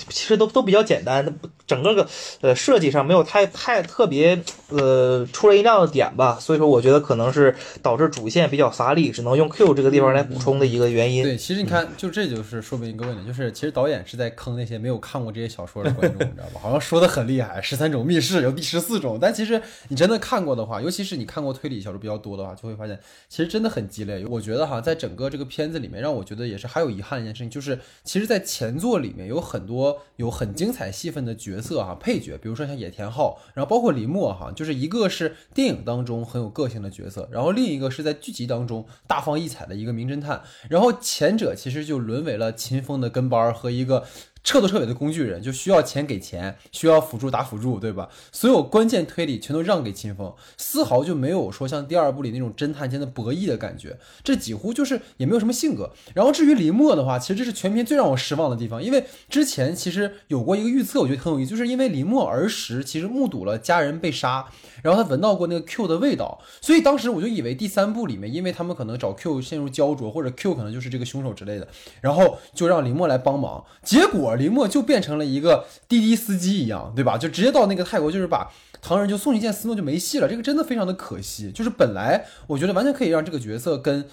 其实都都比较简单，整个个呃设计上没有太太特别呃出人意料的点吧，所以说我觉得可能是导致主线比较乏力，只能用 Q 这个地方来补充的一个原因。对，其实你看，就这就是说明一个问题，就是其实导演是在坑那些没有看过这些小说的观众，你知道吧？好像说的很厉害，十三种密室有第十四种，但其实你真的看过的话，尤其是你看过推理小说比较多的话，就会发现其实真的很鸡肋。我觉得哈，在整个这个片子里面，让我觉得也是还有遗憾一件事情，就是其实，在前作里面有很多。有很精彩戏份的角色哈，配角，比如说像野田昊，然后包括李默哈，就是一个是电影当中很有个性的角色，然后另一个是在剧集当中大放异彩的一个名侦探，然后前者其实就沦为了秦风的跟班和一个。彻头彻尾的工具人，就需要钱给钱，需要辅助打辅助，对吧？所有关键推理全都让给秦风，丝毫就没有说像第二部里那种侦探间的博弈的感觉，这几乎就是也没有什么性格。然后至于林默的话，其实这是全片最让我失望的地方，因为之前其实有过一个预测，我觉得很有意思，就是因为林默儿时其实目睹了家人被杀。然后他闻到过那个 Q 的味道，所以当时我就以为第三部里面，因为他们可能找 Q 陷入焦灼，或者 Q 可能就是这个凶手之类的，然后就让林默来帮忙。结果林默就变成了一个滴滴司机一样，对吧？就直接到那个泰国，就是把唐人就送一见斯诺就没戏了。这个真的非常的可惜。就是本来我觉得完全可以让这个角色跟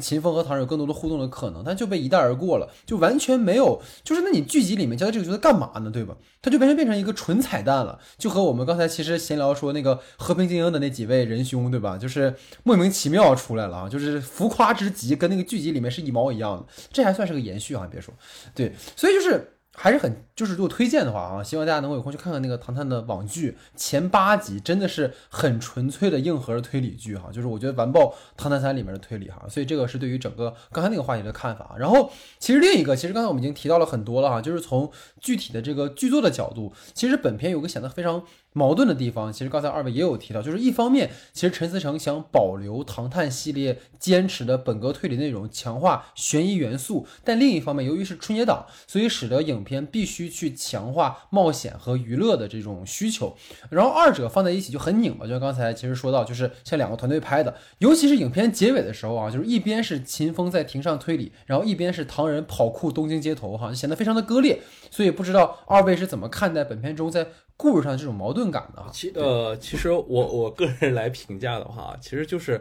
秦风和唐人有更多的互动的可能，但就被一带而过了，就完全没有。就是那你剧集里面交代这个角色干嘛呢？对吧？他就完全变成一个纯彩蛋了，就和我们刚才其实闲聊说那个和平精英的那几位仁兄，对吧？就是莫名其妙出来了啊，就是浮夸之极，跟那个剧集里面是一毛一样的。这还算是个延续啊，别说，对，所以就是。还是很，就是如果推荐的话啊，希望大家能够有空去看看那个《唐探》的网剧前八集，真的是很纯粹的硬核的推理剧哈，就是我觉得完爆《唐探三》里面的推理哈，所以这个是对于整个刚才那个话题的看法啊。然后其实另一个，其实刚才我们已经提到了很多了哈，就是从具体的这个剧作的角度，其实本片有个显得非常矛盾的地方，其实刚才二位也有提到，就是一方面，其实陈思诚想保留《唐探》系列坚持的本格推理内容，强化悬疑元素，但另一方面，由于是春节档，所以使得影片必须去强化冒险和娱乐的这种需求，然后二者放在一起就很拧巴。就像刚才其实说到，就是像两个团队拍的，尤其是影片结尾的时候啊，就是一边是秦风在庭上推理，然后一边是唐人跑酷东京街头，哈，显得非常的割裂。所以不知道二位是怎么看待本片中在故事上这种矛盾感的？其呃，其实我我个人来评价的话，其实就是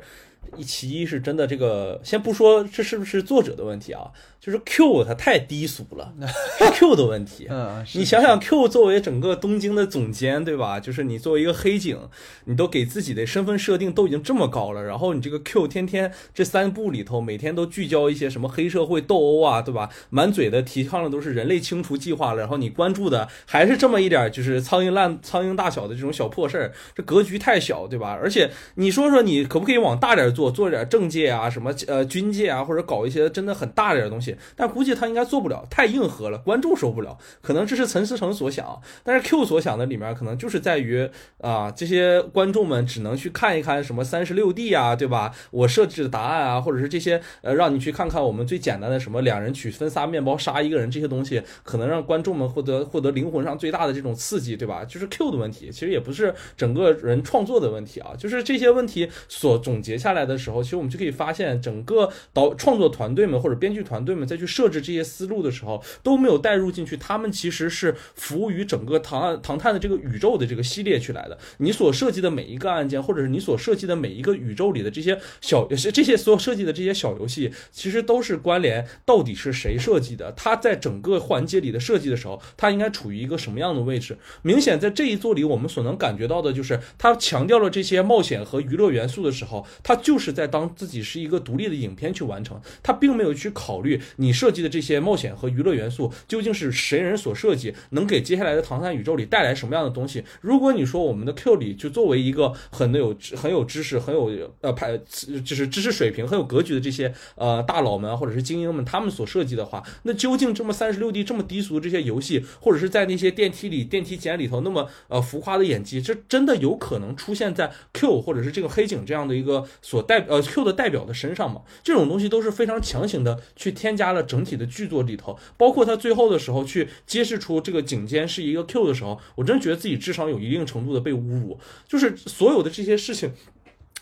其一是真的这个，先不说这是不是作者的问题啊。就是 Q 它太低俗了，*laughs* 是 Q 的问题。嗯，你想想 Q 作为整个东京的总监，对吧？就是你作为一个黑警，你都给自己的身份设定都已经这么高了，然后你这个 Q 天天这三部里头每天都聚焦一些什么黑社会斗殴啊，对吧？满嘴的提倡的都是人类清除计划了，然后你关注的还是这么一点就是苍蝇烂苍蝇大小的这种小破事儿，这格局太小，对吧？而且你说说你可不可以往大点做，做点政界啊，什么呃军界啊，或者搞一些真的很大点的东西？但估计他应该做不了，太硬核了，观众受不了。可能这是陈思诚所想，但是 Q 所想的里面可能就是在于啊，这些观众们只能去看一看什么三十六 D 啊，对吧？我设置的答案啊，或者是这些呃，让你去看看我们最简单的什么两人取分仨面包杀一个人这些东西，可能让观众们获得获得灵魂上最大的这种刺激，对吧？就是 Q 的问题，其实也不是整个人创作的问题啊，就是这些问题所总结下来来的时候，其实我们就可以发现，整个导创作团队们或者编剧团队们再去。设置这些思路的时候都没有带入进去，他们其实是服务于整个唐案唐探的这个宇宙的这个系列去来的。你所设计的每一个案件，或者是你所设计的每一个宇宙里的这些小这些所有设计的这些小游戏，其实都是关联到底是谁设计的？它在整个环节里的设计的时候，它应该处于一个什么样的位置？明显在这一座里，我们所能感觉到的就是，它强调了这些冒险和娱乐元素的时候，它就是在当自己是一个独立的影片去完成，他并没有去考虑你设。计的这些冒险和娱乐元素究竟是谁人所设计？能给接下来的唐三宇宙里带来什么样的东西？如果你说我们的 Q 里就作为一个很有很有知识、很有呃排就是知识水平、很有格局的这些呃大佬们或者是精英们，他们所设计的话，那究竟这么三十六 D 这么低俗的这些游戏，或者是在那些电梯里电梯间里头那么呃浮夸的演技，这真的有可能出现在 Q 或者是这个黑警这样的一个所代呃 Q 的代表的身上嘛？这种东西都是非常强行的去添加了整。体的剧作里头，包括他最后的时候去揭示出这个颈肩是一个 Q 的时候，我真觉得自己智商有一定程度的被侮辱，就是所有的这些事情。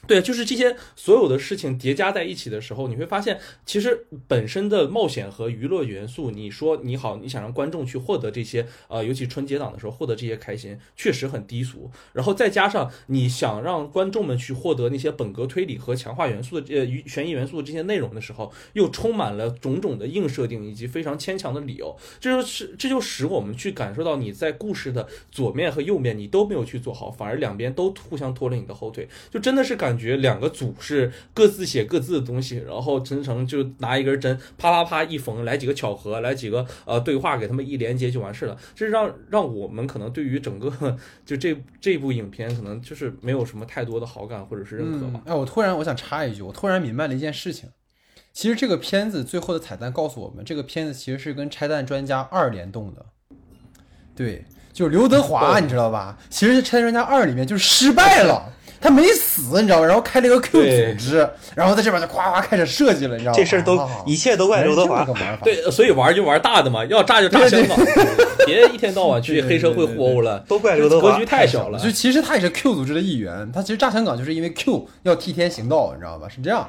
对，就是这些所有的事情叠加在一起的时候，你会发现，其实本身的冒险和娱乐元素，你说你好，你想让观众去获得这些，呃，尤其春节档的时候获得这些开心，确实很低俗。然后再加上你想让观众们去获得那些本格推理和强化元素的呃悬疑元素的这些内容的时候，又充满了种种的硬设定以及非常牵强的理由。这就是这就使我们去感受到你在故事的左面和右面你都没有去做好，反而两边都互相拖了你的后腿，就真的是感。觉两个组是各自写各自的东西，然后陈诚就拿一根针啪啪啪一缝，来几个巧合，来几个呃对话，给他们一连接就完事了。这是让让我们可能对于整个就这这部影片可能就是没有什么太多的好感或者是认可吧。哎，我突然我想插一句，我突然明白了一件事情，其实这个片子最后的彩蛋告诉我们，这个片子其实是跟拆弹专家二联动的。对，就是刘德华，*laughs* 你知道吧？其实拆弹专家二里面就是失败了。他没死，你知道吧？然后开了一个 Q 组织，然后在这边就夸夸开始设计了，你知道吗？这事儿都一切都怪刘德华。对，所以玩就玩大的嘛，要炸就炸香港，别一天到晚去黑社会互殴了，都怪刘德华。格局太小了。就其实他也是 Q 组织的一员，他其实炸香港就是因为 Q 要替天行道，你知道吧？是这样。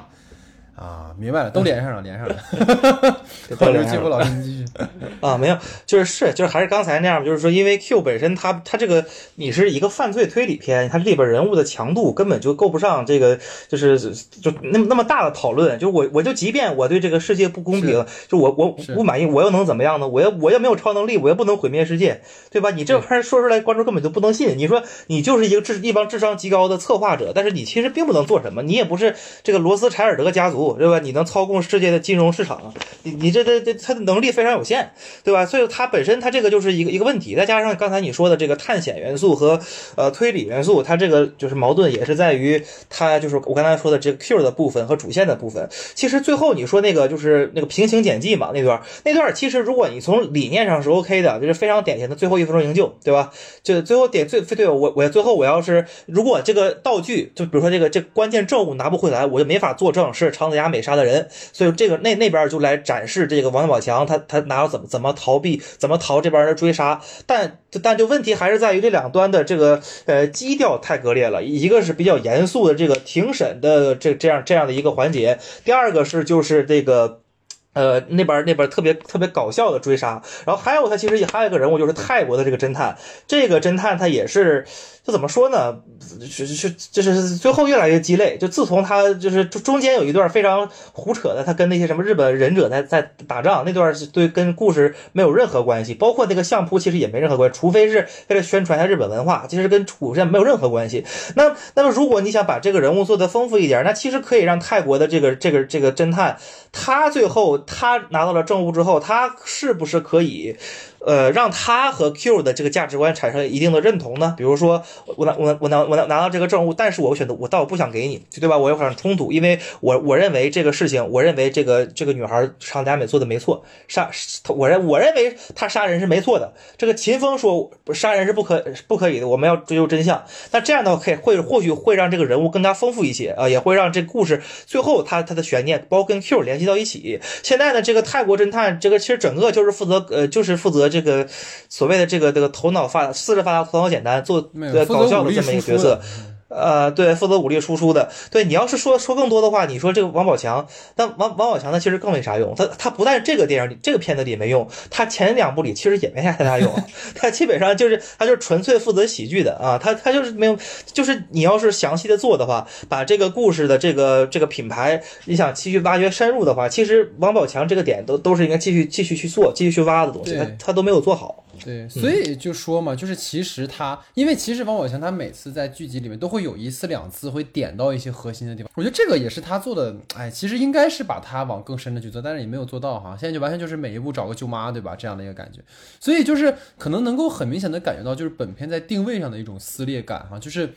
啊，明白了，都连上了，连上了。*laughs* 好，刘继福老师，您继续。*laughs* 啊，没有，就是是，就是还是刚才那样，就是说，因为 Q 本身，它它这个你是一个犯罪推理片，它里边人物的强度根本就够不上这个，就是就那么那么大的讨论。就我我就即便我对这个世界不公平，就我我不满意，我又能怎么样呢？我又我又没有超能力，我又不能毁灭世界，对吧？你这玩意儿说出来，观众根本就不能信。你说你就是一个智一帮智商极高的策划者，但是你其实并不能做什么，你也不是这个罗斯柴尔德家族。对吧？你能操控世界的金融市场，你你这这这他的能力非常有限，对吧？所以它本身它这个就是一个一个问题，再加上刚才你说的这个探险元素和呃推理元素，它这个就是矛盾也是在于它就是我刚才说的这个 Q 的部分和主线的部分。其实最后你说那个就是那个平行简记嘛，那段那段其实如果你从理念上是 OK 的，就是非常典型的最后一分钟营救，对吧？就最后点最对我我最后我要是如果这个道具就比如说这个这关键证物拿不回来，我就没法作证是长子雅美杀的人，所以这个那那边就来展示这个王宝强他他拿怎么怎么逃避，怎么逃这边的追杀，但但就问题还是在于这两端的这个呃基调太割裂了，一个是比较严肃的这个庭审的这这样这样的一个环节，第二个是就是这个。呃，那边那边特别特别搞笑的追杀，然后还有他其实也还有一个人物就是泰国的这个侦探，这个侦探他也是。怎么说呢？是是就是最后越来越鸡肋。就自从他就是中间有一段非常胡扯的，他跟那些什么日本忍者在在打仗那段对跟故事没有任何关系，包括那个相扑其实也没任何关系，除非是为了宣传一下日本文化，其实跟古线没有任何关系。那那么如果你想把这个人物做的丰富一点，那其实可以让泰国的这个这个这个侦探，他最后他拿到了证物之后，他是不是可以？呃，让他和 Q 的这个价值观产生一定的认同呢？比如说，我拿我我拿我拿拿到这个证物，但是我选择我倒不想给你，对吧？我有很冲突，因为我我认为这个事情，我认为这个这个女孩长佳美做的没错，杀我认我认为她杀人是没错的。这个秦风说杀人是不可不可以的，我们要追究真相。那这样的话，可以会或许会让这个人物更加丰富一些啊，也会让这故事最后他他的悬念包括跟 Q 联系到一起。现在呢，这个泰国侦探这个其实整个就是负责呃就是负责。这个所谓的这个这个头脑发四肢发达头脑简单做搞笑的这么一个角色。呃，对，负责武力输出的。对你要是说说更多的话，你说这个王宝强，但王王宝强他，其实更没啥用。他他不但这个电影里这个片子里没用，他前两部里其实也没啥太大用。*laughs* 他基本上就是他就是纯粹负责喜剧的啊，他他就是没有，就是你要是详细的做的话，把这个故事的这个这个品牌，你想继续挖掘深入的话，其实王宝强这个点都都是应该继续继续去做，继续去挖的东西，他他都没有做好。对，所以就说嘛，就是其实他，因为其实王宝强他每次在剧集里面都会有一次两次会点到一些核心的地方，我觉得这个也是他做的，哎，其实应该是把他往更深的去做，但是也没有做到哈。现在就完全就是每一部找个舅妈，对吧？这样的一个感觉，所以就是可能能够很明显的感觉到，就是本片在定位上的一种撕裂感哈，就是。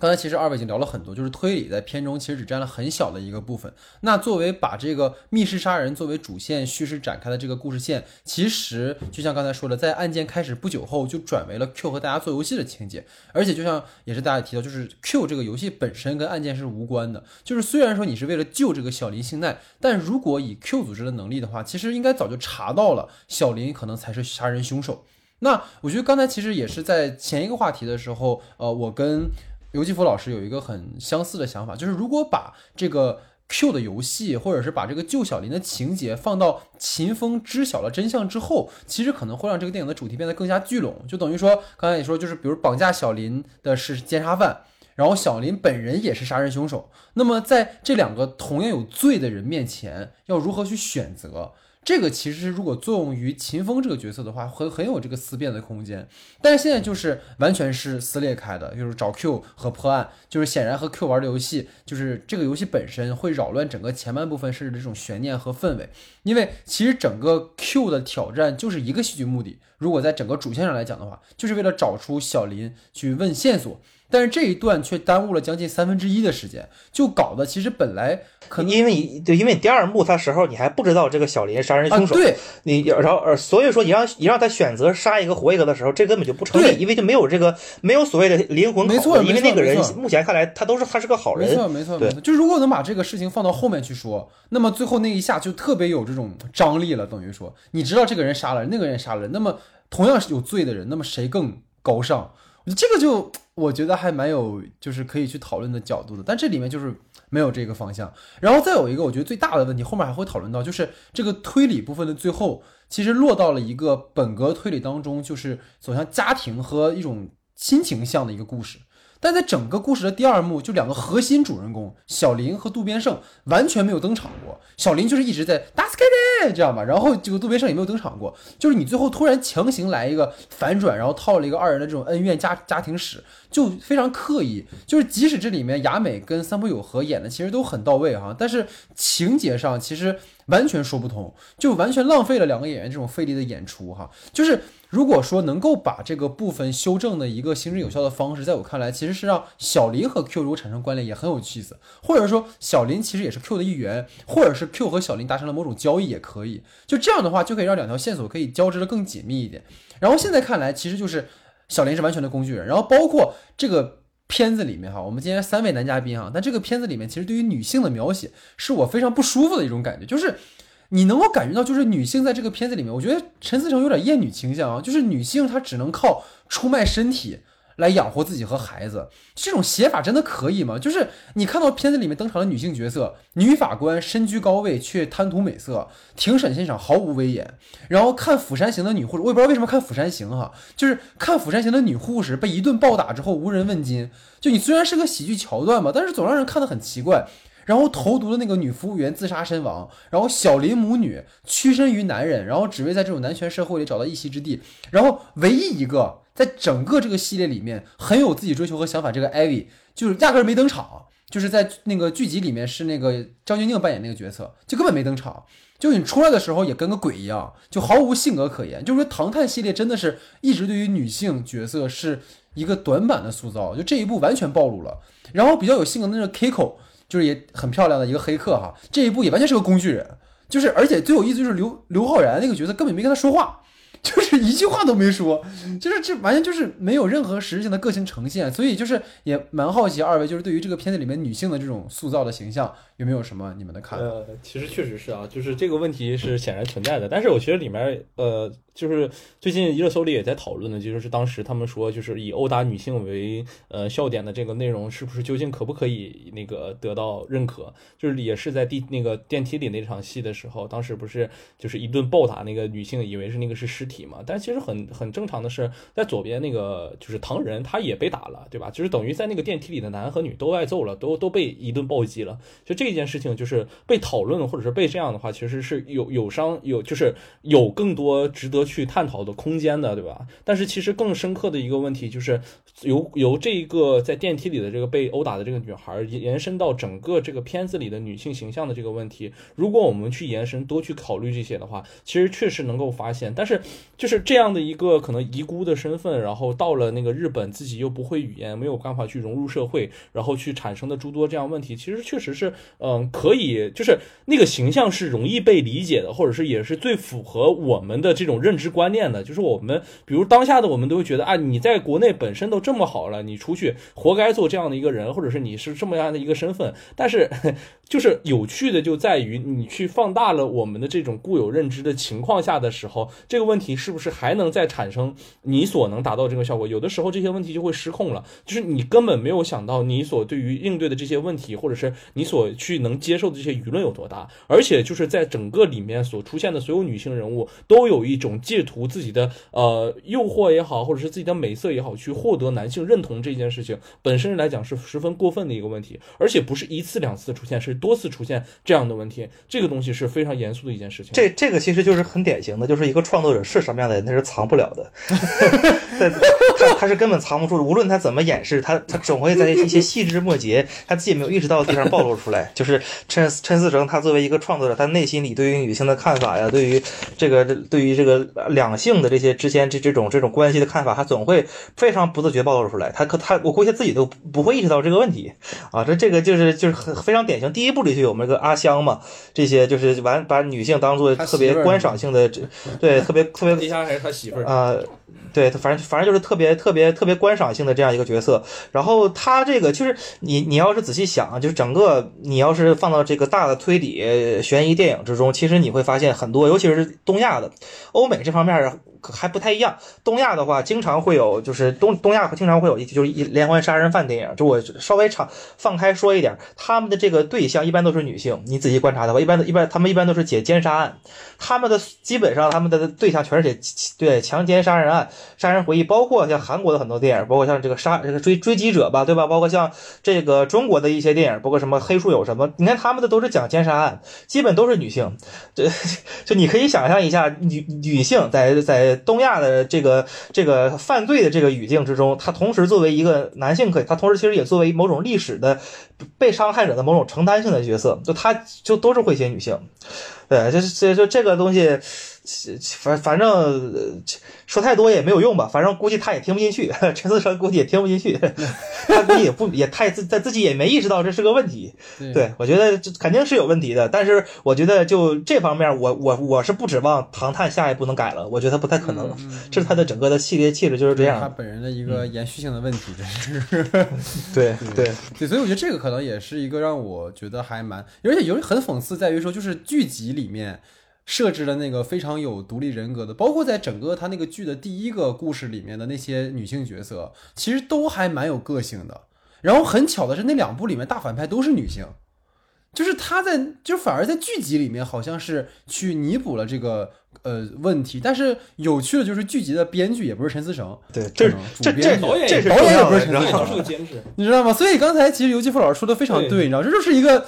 刚才其实二位已经聊了很多，就是推理在片中其实只占了很小的一个部分。那作为把这个密室杀人作为主线叙事展开的这个故事线，其实就像刚才说的，在案件开始不久后就转为了 Q 和大家做游戏的情节。而且就像也是大家提到，就是 Q 这个游戏本身跟案件是无关的。就是虽然说你是为了救这个小林幸奈，但如果以 Q 组织的能力的话，其实应该早就查到了小林可能才是杀人凶手。那我觉得刚才其实也是在前一个话题的时候，呃，我跟。刘继福老师有一个很相似的想法，就是如果把这个 Q 的游戏，或者是把这个救小林的情节放到秦风知晓了真相之后，其实可能会让这个电影的主题变得更加聚拢。就等于说，刚才你说，就是比如绑架小林的是奸杀犯，然后小林本人也是杀人凶手，那么在这两个同样有罪的人面前，要如何去选择？这个其实如果作用于秦风这个角色的话，很很有这个思辨的空间。但是现在就是完全是撕裂开的，就是找 Q 和破案，就是显然和 Q 玩的游戏，就是这个游戏本身会扰乱整个前半部分甚至这种悬念和氛围。因为其实整个 Q 的挑战就是一个戏剧目的，如果在整个主线上来讲的话，就是为了找出小林去问线索。但是这一段却耽误了将近三分之一的时间，就搞得其实本来可能因为你对，因为第二幕他时候你还不知道这个小林杀人凶手，对，你然后呃，所以说你让你让他选择杀一个活一个的时候，这根本就不成立，因为就没有这个没有所谓的灵魂，没错，因为那个人目前看来他都是他是个好人，没错没错没错。就如果能把这个事情放到后面去说，那么最后那一下就特别有这种张力了，等于说。你知道这个人杀了人，那个人杀了人，那么同样是有罪的人，那么谁更高尚？这个就我觉得还蛮有，就是可以去讨论的角度的，但这里面就是没有这个方向。然后再有一个我觉得最大的问题，后面还会讨论到，就是这个推理部分的最后，其实落到了一个本格推理当中，就是走向家庭和一种亲情向的一个故事。但在整个故事的第二幕，就两个核心主人公小林和渡边胜完全没有登场过。小林就是一直在打死开的这样吧，然后这个渡边胜也没有登场过。就是你最后突然强行来一个反转，然后套了一个二人的这种恩怨家家庭史，就非常刻意。就是即使这里面雅美跟三浦友和演的其实都很到位哈，但是情节上其实完全说不通，就完全浪费了两个演员这种费力的演出哈。就是如果说能够把这个部分修正的一个行之有效的方式，在我看来其实是让小林和 Q 如果产生关联也很有意思，或者说小林其实也是 Q 的一员，或者是 Q 和小林达成了某种交易也可以。就这样的话，就可以让两条线索可以交织的更紧密一点。然后现在看来，其实就是小林是完全的工具人，然后包括这个。片子里面哈，我们今天三位男嘉宾哈，但这个片子里面其实对于女性的描写是我非常不舒服的一种感觉，就是你能够感觉到，就是女性在这个片子里面，我觉得陈思诚有点厌女倾向啊，就是女性她只能靠出卖身体。来养活自己和孩子，这种写法真的可以吗？就是你看到片子里面登场的女性角色，女法官身居高位却贪图美色，庭审现场毫无威严。然后看《釜山行》的女护士，我也不知道为什么看《釜山行》哈，就是看《釜山行》的女护士被一顿暴打之后无人问津。就你虽然是个喜剧桥段吧，但是总让人看得很奇怪。然后投毒的那个女服务员自杀身亡，然后小林母女屈身于男人，然后只为在这种男权社会里找到一席之地。然后唯一一个。在整个这个系列里面，很有自己追求和想法。这个艾薇就是压根儿没登场，就是在那个剧集里面是那个张钧甯扮演那个角色，就根本没登场。就你出来的时候也跟个鬼一样，就毫无性格可言。就是说，唐探系列真的是一直对于女性角色是一个短板的塑造，就这一部完全暴露了。然后比较有性格的那个 Kiko，就是也很漂亮的一个黑客哈，这一部也完全是个工具人。就是而且最有意思就是刘刘昊然那个角色根本没跟他说话。*laughs* 就是一句话都没说，就是这完全就是没有任何实质性的个性呈现，所以就是也蛮好奇二位就是对于这个片子里面女性的这种塑造的形象有没有什么你们的看法？呃，其实确实是啊，就是这个问题是显然存在的，但是我觉得里面呃。就是最近热搜里也在讨论的，就是当时他们说，就是以殴打女性为呃笑点的这个内容，是不是究竟可不可以那个得到认可？就是也是在地那个电梯里那场戏的时候，当时不是就是一顿暴打那个女性，以为是那个是尸体嘛？但其实很很正常的是，在左边那个就是唐人，他也被打了，对吧？就是等于在那个电梯里的男和女都挨揍了，都都被一顿暴击了。就这这件事情，就是被讨论或者是被这样的话，其实是有有伤有就是有更多值得。去探讨的空间的，对吧？但是其实更深刻的一个问题就是，由由这一个在电梯里的这个被殴打的这个女孩延伸到整个这个片子里的女性形象的这个问题。如果我们去延伸多去考虑这些的话，其实确实能够发现。但是就是这样的一个可能遗孤的身份，然后到了那个日本，自己又不会语言，没有办法去融入社会，然后去产生的诸多这样问题，其实确实是嗯可以，就是那个形象是容易被理解的，或者是也是最符合我们的这种认。知观念的，就是我们，比如当下的我们都会觉得啊，你在国内本身都这么好了，你出去活该做这样的一个人，或者是你是这么样的一个身份。但是，*laughs* 就是有趣的就在于你去放大了我们的这种固有认知的情况下的时候，这个问题是不是还能再产生你所能达到这个效果？有的时候这些问题就会失控了，就是你根本没有想到你所对于应对的这些问题，或者是你所去去能接受的这些舆论有多大，而且就是在整个里面所出现的所有女性人物都有一种。借图自己的呃诱惑也好，或者是自己的美色也好，去获得男性认同这件事情本身来讲是十分过分的一个问题，而且不是一次两次出现，是多次出现这样的问题。这个东西是非常严肃的一件事情。这这个其实就是很典型的，就是一个创作者是什么样的人，他是藏不了的，他他是根本藏不住。无论他怎么掩饰，他他总会在一些细枝末节，他自己没有意识到的地方暴露出来。就是陈陈思诚，他作为一个创作者，他内心里对于女性的看法呀，对于这个对于这个。两性的这些之间这这种这种关系的看法，他总会非常不自觉暴露出来。他可他我估计他自己都不会意识到这个问题啊。这这个就是就是很非常典型。第一部里就有那个阿香嘛，这些就是完把女性当做特别观赏性的，对特别特别。李香还是他媳妇儿啊。对他，反正反正就是特别特别特别观赏性的这样一个角色。然后他这个就是你你要是仔细想，就是整个你要是放到这个大的推理悬疑电影之中，其实你会发现很多，尤其是东亚的、欧美这方面还不太一样。东亚的话，经常会有，就是东东亚经常会有一就是一连环杀人犯电影。就我稍微长放开说一点，他们的这个对象一般都是女性。你仔细观察的话，一般一般他们一般都是解奸杀案，他们的基本上他们的对象全是解对强奸杀人案、杀人回忆，包括像韩国的很多电影，包括像这个杀这个追追击者吧，对吧？包括像这个中国的一些电影，包括什么黑树有什么，你看他们的都是讲奸杀案，基本都是女性。这 *laughs* 就你可以想象一下，女女性在在东亚的这个这个犯罪的这个语境之中，他同时作为一个男性，可以，他同时其实也作为某种历史的被伤害者的某种承担性的角色，就他就都是会写女性。*laughs* 对，就是所以说这个东西。反反正说太多也没有用吧，反正估计他也听不进去，陈思成估计也听不进去，*laughs* 他估计也不也太自在自己也没意识到这是个问题。对我觉得这肯定是有问题的，但是我觉得就这方面，我我我是不指望唐探下一步能改了，我觉得不太可能，这是他的整个的系列气质就是这样。他本人的一个延续性的问题，这是。*laughs* 对对对，所以我觉得这个可能也是一个让我觉得还蛮，而且有很讽刺在于说，就是剧集里面。设置了那个非常有独立人格的，包括在整个他那个剧的第一个故事里面的那些女性角色，其实都还蛮有个性的。然后很巧的是，那两部里面大反派都是女性，就是他在，就反而在剧集里面好像是去弥补了这个。呃，问题，但是有趣的就是剧集的编剧也不是陈思诚，对，这这这导演这是导演也不是陈思诚，是个监制，你知道吗？所以刚才其实尤继富老师说的非常对，你知道，这就是一个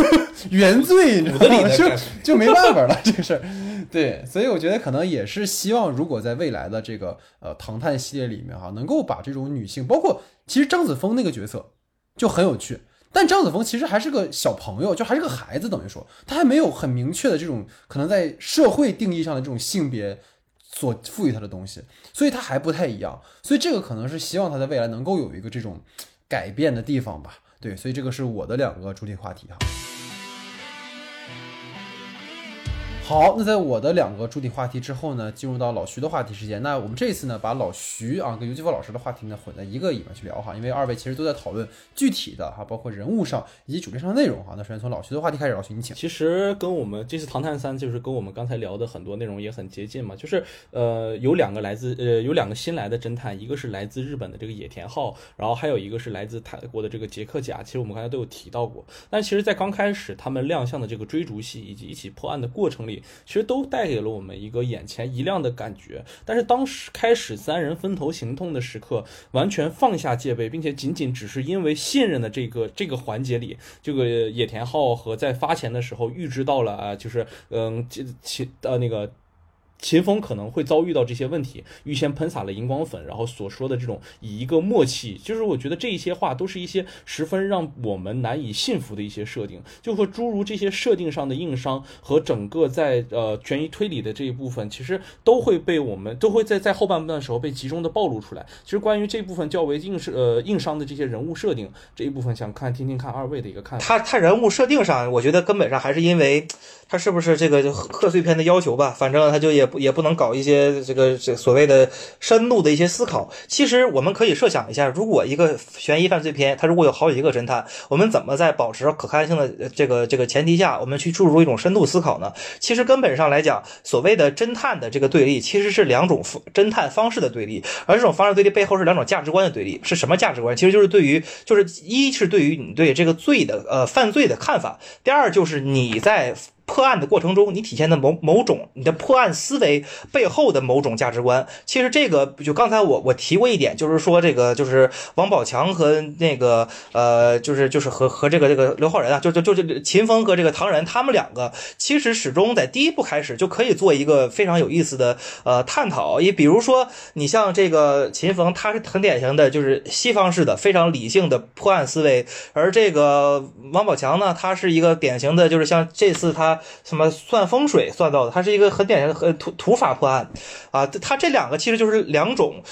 *laughs* 原罪，你知道吗？就就没办法了，这个事儿。对，所以我觉得可能也是希望，如果在未来的这个呃唐探系列里面哈，能够把这种女性，包括其实张子枫那个角色就很有趣。但张子枫其实还是个小朋友，就还是个孩子，等于说他还没有很明确的这种可能在社会定义上的这种性别所赋予他的东西，所以他还不太一样。所以这个可能是希望他在未来能够有一个这种改变的地方吧。对，所以这个是我的两个主题话题哈。好，那在我的两个主体话题之后呢，进入到老徐的话题时间。那我们这次呢，把老徐啊跟尤继福老师的话题呢混在一个里面去聊哈，因为二位其实都在讨论具体的哈，包括人物上以及主题上的内容哈。那首先从老徐的话题开始，老徐你请。其实跟我们这次《唐探三》就是跟我们刚才聊的很多内容也很接近嘛，就是呃有两个来自呃有两个新来的侦探，一个是来自日本的这个野田昊，然后还有一个是来自泰国的这个杰克甲。其实我们刚才都有提到过，但其实，在刚开始他们亮相的这个追逐戏以及一起破案的过程里，其实都。带给了我们一个眼前一亮的感觉，但是当时开始三人分头行动的时刻，完全放下戒备，并且仅仅只是因为信任的这个这个环节里，这个野田昊和在发钱的时候预知到了啊，就是嗯，其呃那个。秦风可能会遭遇到这些问题，预先喷洒了荧光粉，然后所说的这种以一个默契，就是我觉得这一些话都是一些十分让我们难以信服的一些设定，就说诸如这些设定上的硬伤和整个在呃悬疑推理的这一部分，其实都会被我们都会在在后半段的时候被集中的暴露出来。其实关于这部分较为硬是呃硬伤的这些人物设定这一部分，想看听听看二位的一个看法。他他人物设定上，我觉得根本上还是因为他是不是这个贺岁片的要求吧，反正他就也。也不能搞一些这个这所谓的深度的一些思考。其实我们可以设想一下，如果一个悬疑犯罪片，它如果有好几个侦探，我们怎么在保持可看性的这个这个前提下，我们去注入一种深度思考呢？其实根本上来讲，所谓的侦探的这个对立，其实是两种侦探方式的对立，而这种方式对立背后是两种价值观的对立。是什么价值观？其实就是对于，就是一是对于你对这个罪的呃犯罪的看法，第二就是你在。破案的过程中，你体现的某某种你的破案思维背后的某种价值观，其实这个就刚才我我提过一点，就是说这个就是王宝强和那个呃，就是就是和和这个这个刘昊然啊，就就就就秦风和这个唐人他们两个，其实始终在第一部开始就可以做一个非常有意思的呃探讨。也比如说，你像这个秦风，他是很典型的就是西方式的非常理性的破案思维，而这个王宝强呢，他是一个典型的，就是像这次他。什么算风水算到的？它是一个很典型的、很土土法破案啊。它这两个其实就是两种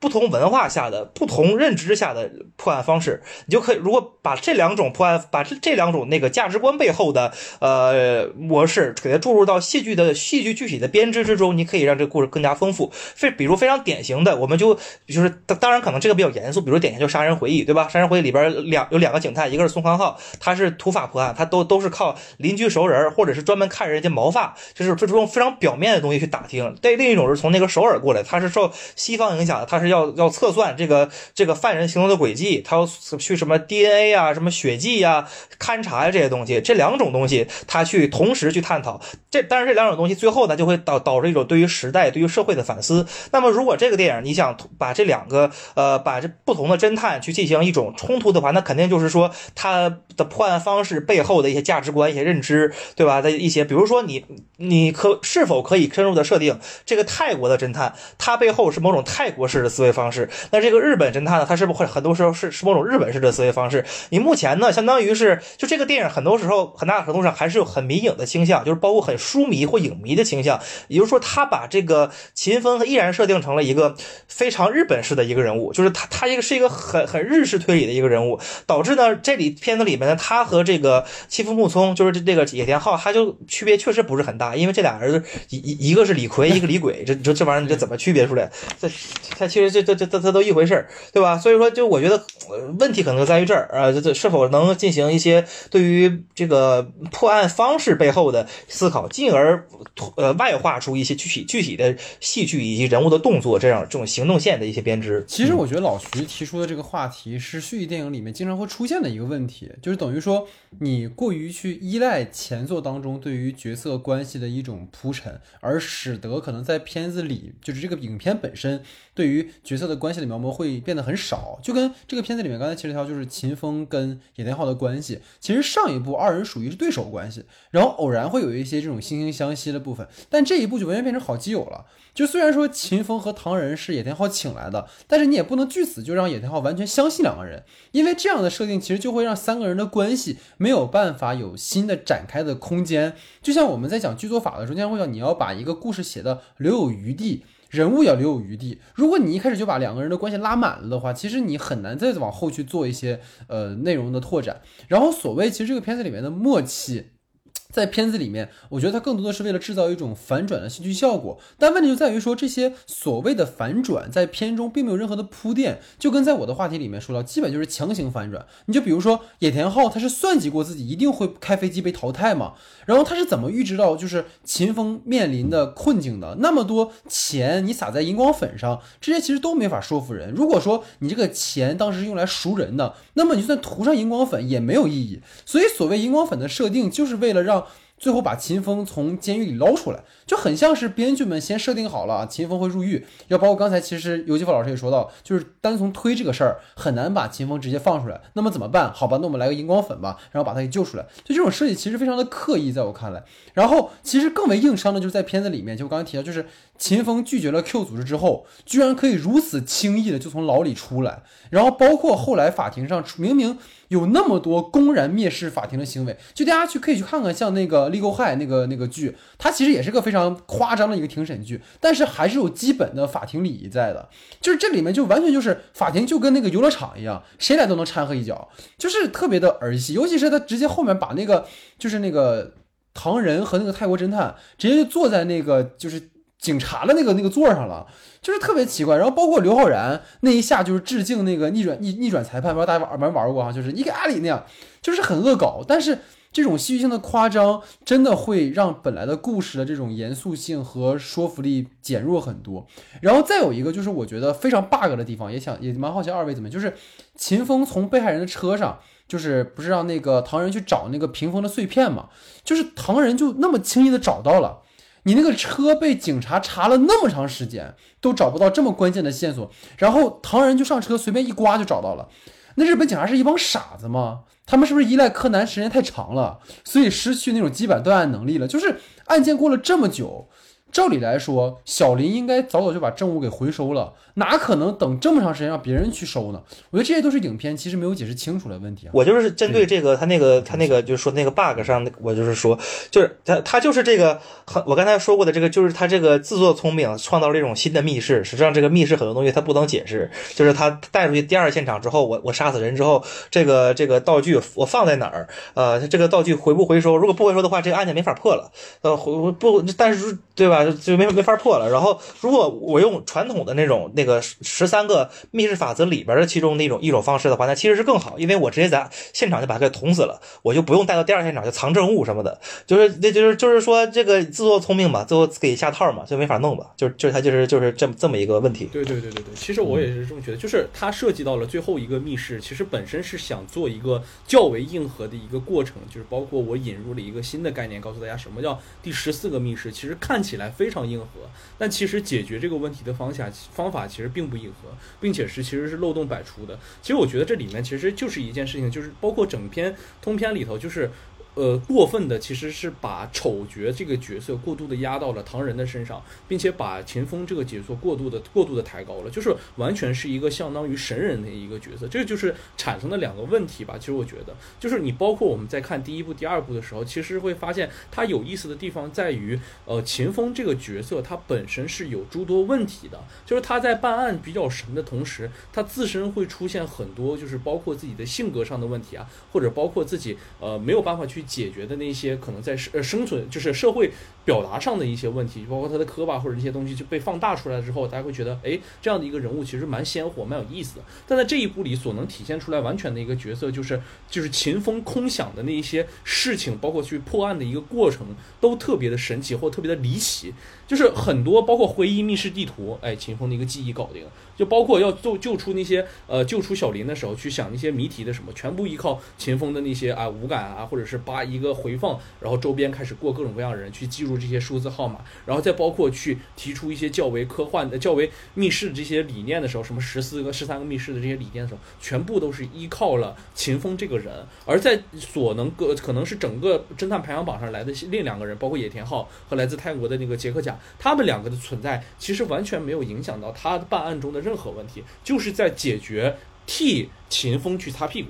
不同文化下的、不同认知下的破案方式，你就可以如果把这两种破案，把这这两种那个价值观背后的呃模式给它注入到戏剧的戏剧具体的编织之中，你可以让这个故事更加丰富。非比如非常典型的，我们就就是当当然可能这个比较严肃，比如典型就《杀人回忆》，对吧？《杀人回忆》里边两有两个警探，一个是宋康昊，他是土法破案，他都都是靠邻居熟人或者是专门看人家毛发，就是这种非常表面的东西去打听。对，另一种是从那个首尔过来，他是受西方影响的，他是要要测算这个这个犯人行动的轨迹，他要去什么 DNA 啊、什么血迹呀、勘察呀这些东西，这两种东西他去同时去探讨。这但是这两种东西最后呢就会导导致一种对于时代、对于社会的反思。那么如果这个电影你想把这两个呃把这不同的侦探去进行一种冲突的话，那肯定就是说他的破案方式背后的一些价值观、一些认知，对吧？的一些，比如说你你可是否可以深入的设定这个泰国的侦探，他背后是某种泰国式的思思维方式？那这个日本侦探呢，他是不是会很多时候是是某种日本式的思维方式？你目前呢，相当于是就这个电影很多时候很大程度上还是有很迷影的倾向，就是包括很书迷或影迷的倾向。也就是说，他把这个秦风依然设定成了一个非常日本式的一个人物，就是他他一个是一个很很日式推理的一个人物，导致呢这里片子里面呢，他和这个欺负木聪，就是这这个野田昊，他就区别确实不是很大，因为这俩儿子一一一个是李逵，一个李鬼，这这这玩意儿你这怎么区别出来？这他其实这这这这这都一回事儿，对吧？所以说，就我觉得问题可能在于这儿啊，这这是否能进行一些对于这个破案方式背后的思考，进而呃外化出一些具体具体的戏剧以及人物的动作这样这种行动线的一些编织。其实我觉得老徐提出的这个话题是续集电影里面经常会出现的一个问题，就是等于说你过于去依赖前作当中对于角色关系的一种铺陈，而使得可能在片子里就是这个影片本身对于角色的关系的描摹会变得很少。就跟这个片子里面刚才提了一条，就是秦风跟野田昊的关系，其实上一部二人属于是对手关系，然后偶然会有一些这种惺惺相惜的部分，但这一部就完全变成好基友了。就虽然说秦风和唐人是野田昊请来的，但是你也不能据此就让野田昊完全相信两个人，因为这样的设定其实就会让三个人的关系没有办法有新的展开的空间。就像我们在讲剧作法的时候，经常会讲你要把一个故事写的留有余地，人物要留有余地。如果你一开始就把两个人的关系拉满了的话，其实你很难再往后去做一些呃内容的拓展。然后所谓其实这个片子里面的默契。在片子里面，我觉得它更多的是为了制造一种反转的戏剧效果，但问题就在于说这些所谓的反转在片中并没有任何的铺垫，就跟在我的话题里面说到，基本就是强行反转。你就比如说野田昊，他是算计过自己一定会开飞机被淘汰嘛，然后他是怎么预知到就是秦风面临的困境的？那么多钱你撒在荧光粉上，这些其实都没法说服人。如果说你这个钱当时是用来赎人的，那么你就算涂上荧光粉也没有意义。所以所谓荧光粉的设定，就是为了让最后把秦风从监狱里捞出来，就很像是编剧们先设定好了啊秦风会入狱，要包括刚才其实尤继福老师也说到，就是单从推这个事儿很难把秦风直接放出来，那么怎么办？好吧，那我们来个荧光粉吧，然后把他给救出来。就这种设计其实非常的刻意，在我看来。然后其实更为硬伤的就是在片子里面，就我刚才提到，就是秦风拒绝了 Q 组织之后，居然可以如此轻易的就从牢里出来，然后包括后来法庭上明明有那么多公然蔑视法庭的行为，就大家去可以去看看，像那个《Legal High》那个那个剧，它其实也是个非常夸张的一个庭审剧，但是还是有基本的法庭礼仪在的。就是这里面就完全就是法庭就跟那个游乐场一样，谁来都能掺和一脚，就是特别的儿戏。尤其是他直接后面把那个就是那个唐人和那个泰国侦探直接就坐在那个就是警察的那个那个座上了。就是特别奇怪，然后包括刘昊然那一下就是致敬那个逆转逆逆转裁判，不知道大家玩没玩过哈，就是伊个阿里那样，就是很恶搞，但是这种戏剧性的夸张真的会让本来的故事的这种严肃性和说服力减弱很多。然后再有一个就是我觉得非常 bug 的地方，也想也蛮好奇二位怎么，就是秦风从被害人的车上，就是不是让那个唐人去找那个屏风的碎片嘛，就是唐人就那么轻易的找到了。你那个车被警察查了那么长时间，都找不到这么关键的线索，然后唐人就上车随便一刮就找到了。那日本警察是一帮傻子吗？他们是不是依赖柯南时间太长了，所以失去那种基本断案能力了？就是案件过了这么久，照理来说，小林应该早早就把证物给回收了，哪可能等这么长时间让别人去收呢？我觉得这些都是影片其实没有解释清楚的问题啊。我就是针对这个他那个他那个就是说那个 bug 上，我就是说，就是他他就是这个很我刚才说过的这个，就是他这个自作聪明创造了一种新的密室。实际上这个密室很多东西他不能解释，就是他带出去第二现场之后，我我杀死人之后，这个这个道具我放在哪儿？呃，这个道具回不回收？如果不回收的话，这个案件没法破了。呃，回不，但是对吧？就没没法破了。然后，如果我用传统的那种那个十三个密室法则里边的其中那种一种方式的话，那其实是更好，因为我直接在现场就把它给捅死了，我就不用带到第二现场去藏证物什么的。就是那就是就是说这个自作聪明嘛，最后给下套嘛，就没法弄吧。就就是他就是就是这么这么一个问题。对对对对对，其实我也是这么觉得，就是它涉及到了最后一个密室，其实本身是想做一个较为硬核的一个过程，就是包括我引入了一个新的概念，告诉大家什么叫第十四个密室，其实看起来非常硬核。但其实解决这个问题的方法方法其实并不硬核，并且是其实是漏洞百出的。其实我觉得这里面其实就是一件事情，就是包括整篇通篇里头就是。呃，过分的其实是把丑角这个角色过度的压到了唐人的身上，并且把秦风这个角色过度的过度的抬高了，就是完全是一个相当于神人的一个角色，这就是产生的两个问题吧。其实我觉得，就是你包括我们在看第一部、第二部的时候，其实会发现它有意思的地方在于，呃，秦风这个角色他本身是有诸多问题的，就是他在办案比较神的同时，他自身会出现很多就是包括自己的性格上的问题啊，或者包括自己呃没有办法去。*laughs* 解决的那些可能在生呃生存就是社会表达上的一些问题，包括他的磕巴或者这些东西就被放大出来之后，大家会觉得，哎，这样的一个人物其实蛮鲜活、蛮有意思的。但在这一部里所能体现出来完全的一个角色，就是就是秦风空想的那一些事情，包括去破案的一个过程，都特别的神奇或特别的离奇。就是很多包括回忆密室地图，哎，秦风的一个记忆搞定。就包括要救救出那些呃救出小林的时候，去想那些谜题的什么，全部依靠秦风的那些啊五感啊，或者是八一个回放，然后周边开始过各种各样的人去记住这些数字号码，然后再包括去提出一些较为科幻的、较为密室的这些理念的时候，什么十四个、十三个密室的这些理念的时候，全部都是依靠了秦风这个人。而在所能个可能是整个侦探排行榜上来的另两个人，包括野田昊和来自泰国的那个杰克甲，他们两个的存在其实完全没有影响到他办案中的任。何问题，就是在解决替秦风去擦屁股，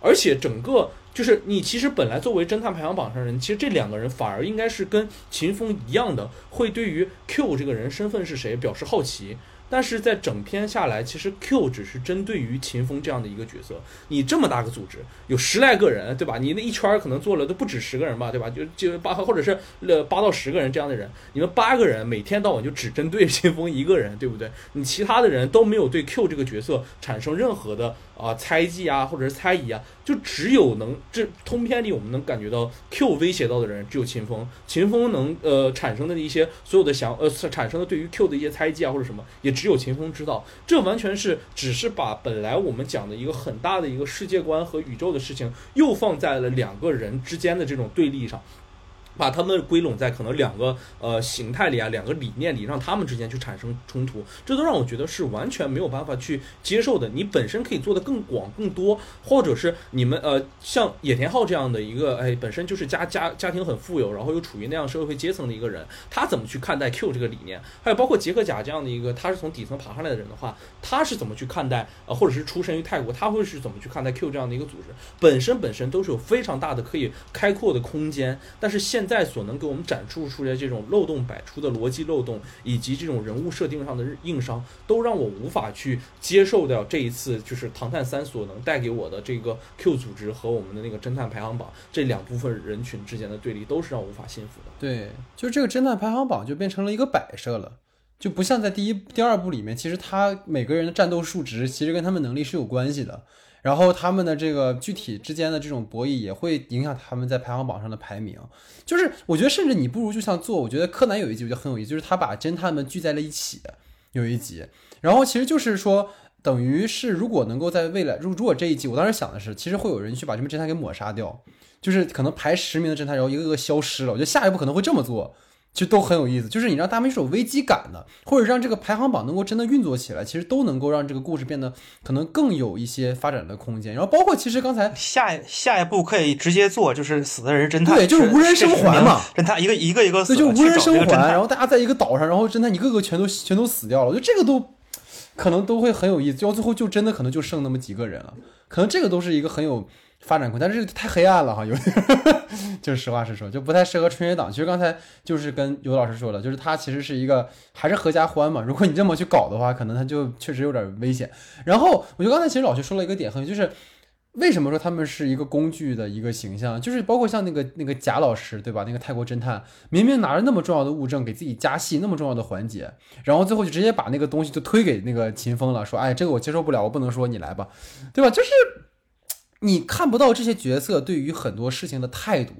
而且整个就是你其实本来作为侦探排行榜上人，其实这两个人反而应该是跟秦风一样的，会对于 Q 这个人身份是谁表示好奇。但是在整篇下来，其实 Q 只是针对于秦风这样的一个角色。你这么大个组织，有十来个人，对吧？你那一圈可能做了都不止十个人吧，对吧？就就八或者是呃八到十个人这样的人，你们八个人每天到晚就只针对秦风一个人，对不对？你其他的人都没有对 Q 这个角色产生任何的。啊，猜忌啊，或者是猜疑啊，就只有能这通篇里我们能感觉到 Q 威胁到的人只有秦风，秦风能呃产生的一些所有的想呃产生的对于 Q 的一些猜忌啊或者什么，也只只有秦风知道。这完全是只是把本来我们讲的一个很大的一个世界观和宇宙的事情，又放在了两个人之间的这种对立上。把他们归拢在可能两个呃形态里啊，两个理念里，让他们之间去产生冲突，这都让我觉得是完全没有办法去接受的。你本身可以做的更广更多，或者是你们呃像野田昊这样的一个哎本身就是家家家庭很富有，然后又处于那样社会阶层的一个人，他怎么去看待 Q 这个理念？还有包括杰克甲这样的一个他是从底层爬上来的人的话，他是怎么去看待呃或者是出身于泰国，他会是怎么去看待 Q 这样的一个组织？本身本身都是有非常大的可以开阔的空间，但是现。现在所能给我们展出出来这种漏洞百出的逻辑漏洞，以及这种人物设定上的硬伤，都让我无法去接受掉这一次就是《唐探三》所能带给我的这个 Q 组织和我们的那个侦探排行榜这两部分人群之间的对立，都是让我无法信服的。对，就这个侦探排行榜就变成了一个摆设了，就不像在第一、第二部里面，其实他每个人的战斗数值其实跟他们能力是有关系的。然后他们的这个具体之间的这种博弈也会影响他们在排行榜上的排名。就是我觉得，甚至你不如就像做，我觉得柯南有一集我觉得很有意思，就是他把侦探们聚在了一起，有一集。然后其实就是说，等于是如果能够在未来，如如果这一集，我当时想的是，其实会有人去把这们侦探给抹杀掉，就是可能排十名的侦探，然后一个个消失了。我觉得下一步可能会这么做。其实都很有意思。就是你让他们是有危机感的，或者让这个排行榜能够真的运作起来，其实都能够让这个故事变得可能更有一些发展的空间。然后包括其实刚才下下一步可以直接做就是死的人侦探，对，就是无人生还嘛，侦探一个一个一个死，对，就无人生还，然后大家在一个岛上，然后侦探一个个全都全都死掉了，我觉得这个都可能都会很有意思。到最后就真的可能就剩那么几个人了，可能这个都是一个很有。发展空但是太黑暗了哈，有点 *laughs* 就是实话实说，就不太适合春节档。其实刚才就是跟尤老师说了，就是它其实是一个还是合家欢嘛。如果你这么去搞的话，可能它就确实有点危险。然后我觉得刚才其实老徐说了一个点，很就是为什么说他们是一个工具的一个形象，就是包括像那个那个贾老师对吧？那个泰国侦探明明拿着那么重要的物证给自己加戏，那么重要的环节，然后最后就直接把那个东西就推给那个秦风了，说哎这个我接受不了，我不能说你来吧，对吧？就是。你看不到这些角色对于很多事情的态度，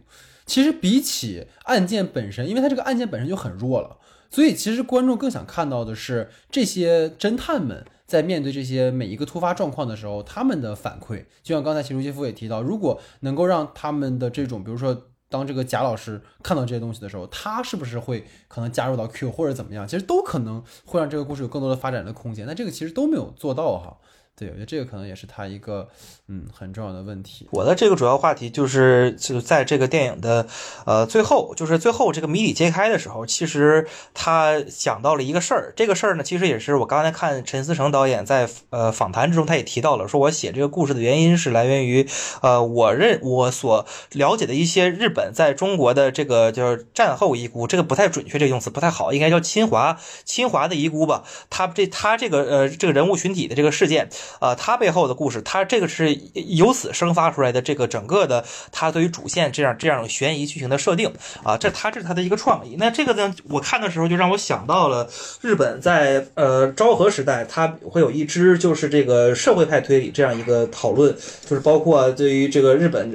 其实比起案件本身，因为他这个案件本身就很弱了，所以其实观众更想看到的是这些侦探们在面对这些每一个突发状况的时候，他们的反馈。就像刚才秦如杰夫也提到，如果能够让他们的这种，比如说当这个贾老师看到这些东西的时候，他是不是会可能加入到 Q 或者怎么样，其实都可能会让这个故事有更多的发展的空间。那这个其实都没有做到哈。对，我觉得这个可能也是他一个嗯很重要的问题。我的这个主要话题就是就在这个电影的呃最后，就是最后这个谜底揭开的时候，其实他讲到了一个事儿。这个事儿呢，其实也是我刚才看陈思诚导演在呃访谈之中他也提到了，说我写这个故事的原因是来源于呃我认我所了解的一些日本在中国的这个叫战后遗孤，这个不太准确，这个用词不太好，应该叫侵华侵华的遗孤吧。他这他这个呃这个人物群体的这个事件。呃，他背后的故事，他这个是由此生发出来的，这个整个的他对于主线这样这样悬疑剧情的设定啊，这他这是他的一个创意。那这个呢，我看的时候就让我想到了日本在呃昭和时代，他会有一支就是这个社会派推理这样一个讨论，就是包括对于这个日本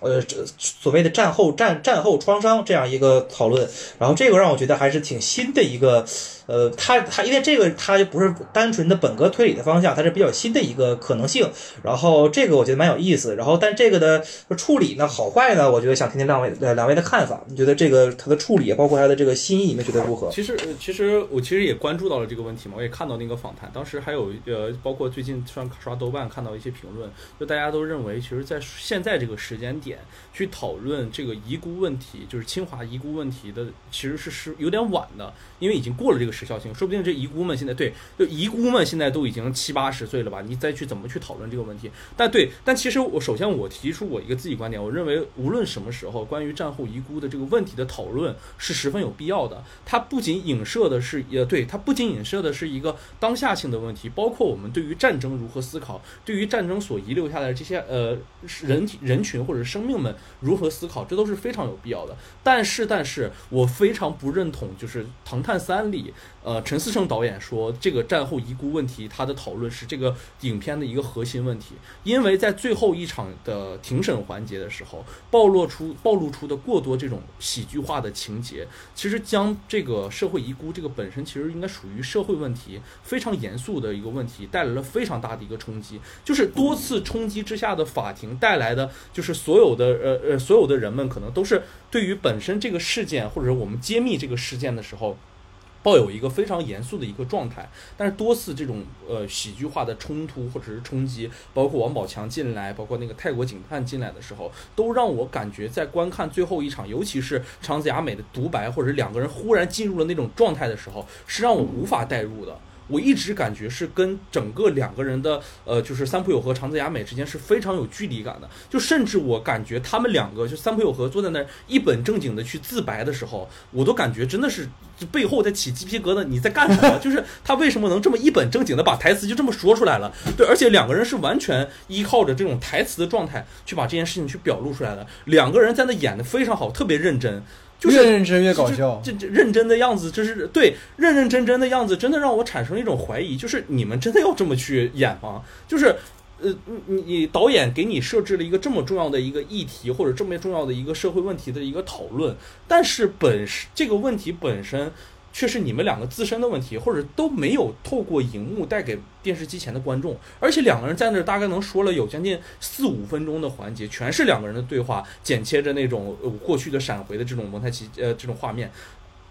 呃呃所谓的战后战战后创伤这样一个讨论。然后这个让我觉得还是挺新的一个。呃，他他因为这个，他就不是单纯的本格推理的方向，它是比较新的一个可能性。然后这个我觉得蛮有意思。然后但这个的处理呢，好坏呢，我觉得想听听两位呃两位的看法。你觉得这个它的处理，包括它的这个新意，你们觉得如何？其实其实我其实也关注到了这个问题嘛，我也看到那个访谈，当时还有呃，包括最近刷刷豆瓣看到一些评论，就大家都认为，其实，在现在这个时间点去讨论这个遗孤问题，就是清华遗孤问题的，其实是是有点晚的，因为已经过了这个。时效性，说不定这遗孤们现在对，就遗孤们现在都已经七八十岁了吧？你再去怎么去讨论这个问题？但对，但其实我首先我提出我一个自己观点，我认为无论什么时候，关于战后遗孤的这个问题的讨论是十分有必要的。它不仅影射的是，呃，对，它不仅影射的是一个当下性的问题，包括我们对于战争如何思考，对于战争所遗留下来的这些呃人人群或者生命们如何思考，这都是非常有必要的。但是，但是我非常不认同，就是《唐探三》里。呃，陈思诚导演说，这个战后遗孤问题，他的讨论是这个影片的一个核心问题，因为在最后一场的庭审环节的时候，暴露出暴露出的过多这种喜剧化的情节，其实将这个社会遗孤这个本身其实应该属于社会问题，非常严肃的一个问题，带来了非常大的一个冲击，就是多次冲击之下的法庭带来的，就是所有的呃呃所有的人们可能都是对于本身这个事件，或者是我们揭秘这个事件的时候。抱有一个非常严肃的一个状态，但是多次这种呃喜剧化的冲突或者是冲击，包括王宝强进来，包括那个泰国警探进来的时候，都让我感觉在观看最后一场，尤其是长子雅美的独白，或者两个人忽然进入了那种状态的时候，是让我无法代入的。我一直感觉是跟整个两个人的呃，就是三浦友和长泽雅美之间是非常有距离感的，就甚至我感觉他们两个就三浦友和坐在那儿一本正经的去自白的时候，我都感觉真的是背后在起鸡皮疙瘩。你在干什么？*laughs* 就是他为什么能这么一本正经的把台词就这么说出来了？对，而且两个人是完全依靠着这种台词的状态去把这件事情去表露出来的。两个人在那演的非常好，特别认真。越认真越搞笑，这这认真的样子，就是对认认真真的样子，真的让我产生了一种怀疑，就是你们真的要这么去演吗？就是，呃，你你导演给你设置了一个这么重要的一个议题，或者这么重要的一个社会问题的一个讨论，但是本身这个问题本身。却是你们两个自身的问题，或者都没有透过荧幕带给电视机前的观众，而且两个人在那儿大概能说了有将近四五分钟的环节，全是两个人的对话，剪切着那种呃过去的闪回的这种蒙太奇呃这种画面，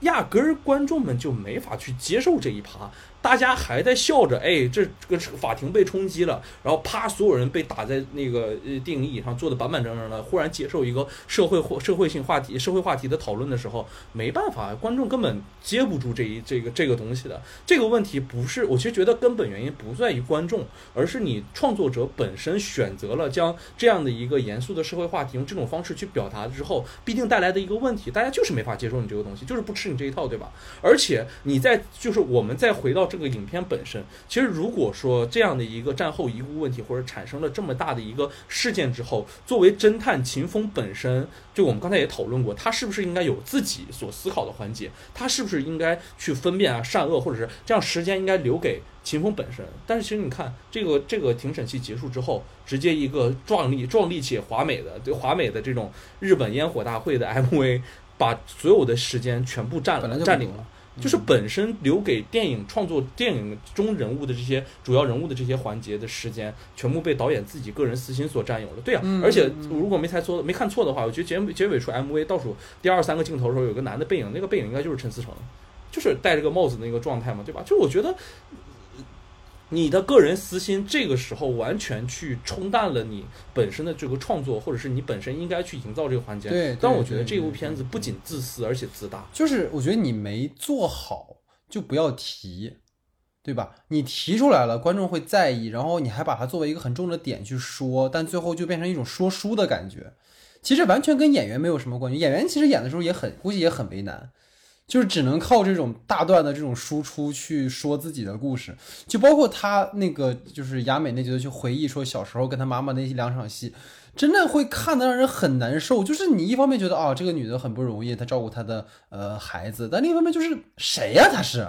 压根儿观众们就没法去接受这一趴。大家还在笑着，哎，这这个法庭被冲击了，然后啪，所有人被打在那个呃电影椅上，坐的板板正正的。忽然接受一个社会或社会性话题、社会话题的讨论的时候，没办法，观众根本接不住这一这个这个东西的。这个问题不是，我其实觉得根本原因不在于观众，而是你创作者本身选择了将这样的一个严肃的社会话题用这种方式去表达之后，必定带来的一个问题，大家就是没法接受你这个东西，就是不吃你这一套，对吧？而且你在就是我们再回到。这个影片本身，其实如果说这样的一个战后遗孤问题，或者产生了这么大的一个事件之后，作为侦探秦风本身，就我们刚才也讨论过，他是不是应该有自己所思考的环节？他是不是应该去分辨啊善恶，或者是这样时间应该留给秦风本身？但是其实你看，这个这个庭审期结束之后，直接一个壮丽、壮丽且华美的、对华美的这种日本烟火大会的 MV，把所有的时间全部占了、占领了。就是本身留给电影创作、电影中人物的这些主要人物的这些环节的时间，全部被导演自己个人私心所占有了。对啊，而且如果没猜错、没看错的话，我觉得结尾结尾处 MV 倒数第二三个镜头的时候，有个男的背影，那个背影应该就是陈思诚，就是戴着个帽子的那个状态嘛，对吧？就我觉得。你的个人私心，这个时候完全去冲淡了你本身的这个创作，或者是你本身应该去营造这个环节。对，但我觉得这部片子不仅自私，而且自大。就是我觉得你没做好，就不要提，对吧？你提出来了，观众会在意，然后你还把它作为一个很重的点去说，但最后就变成一种说书的感觉。其实完全跟演员没有什么关系。演员其实演的时候也很，估计也很为难。就是只能靠这种大段的这种输出去说自己的故事，就包括他那个就是雅美那集的去回忆说小时候跟他妈妈那两场戏，真的会看的让人很难受。就是你一方面觉得啊这个女的很不容易，她照顾她的呃孩子，但另一方面就是谁呀她是。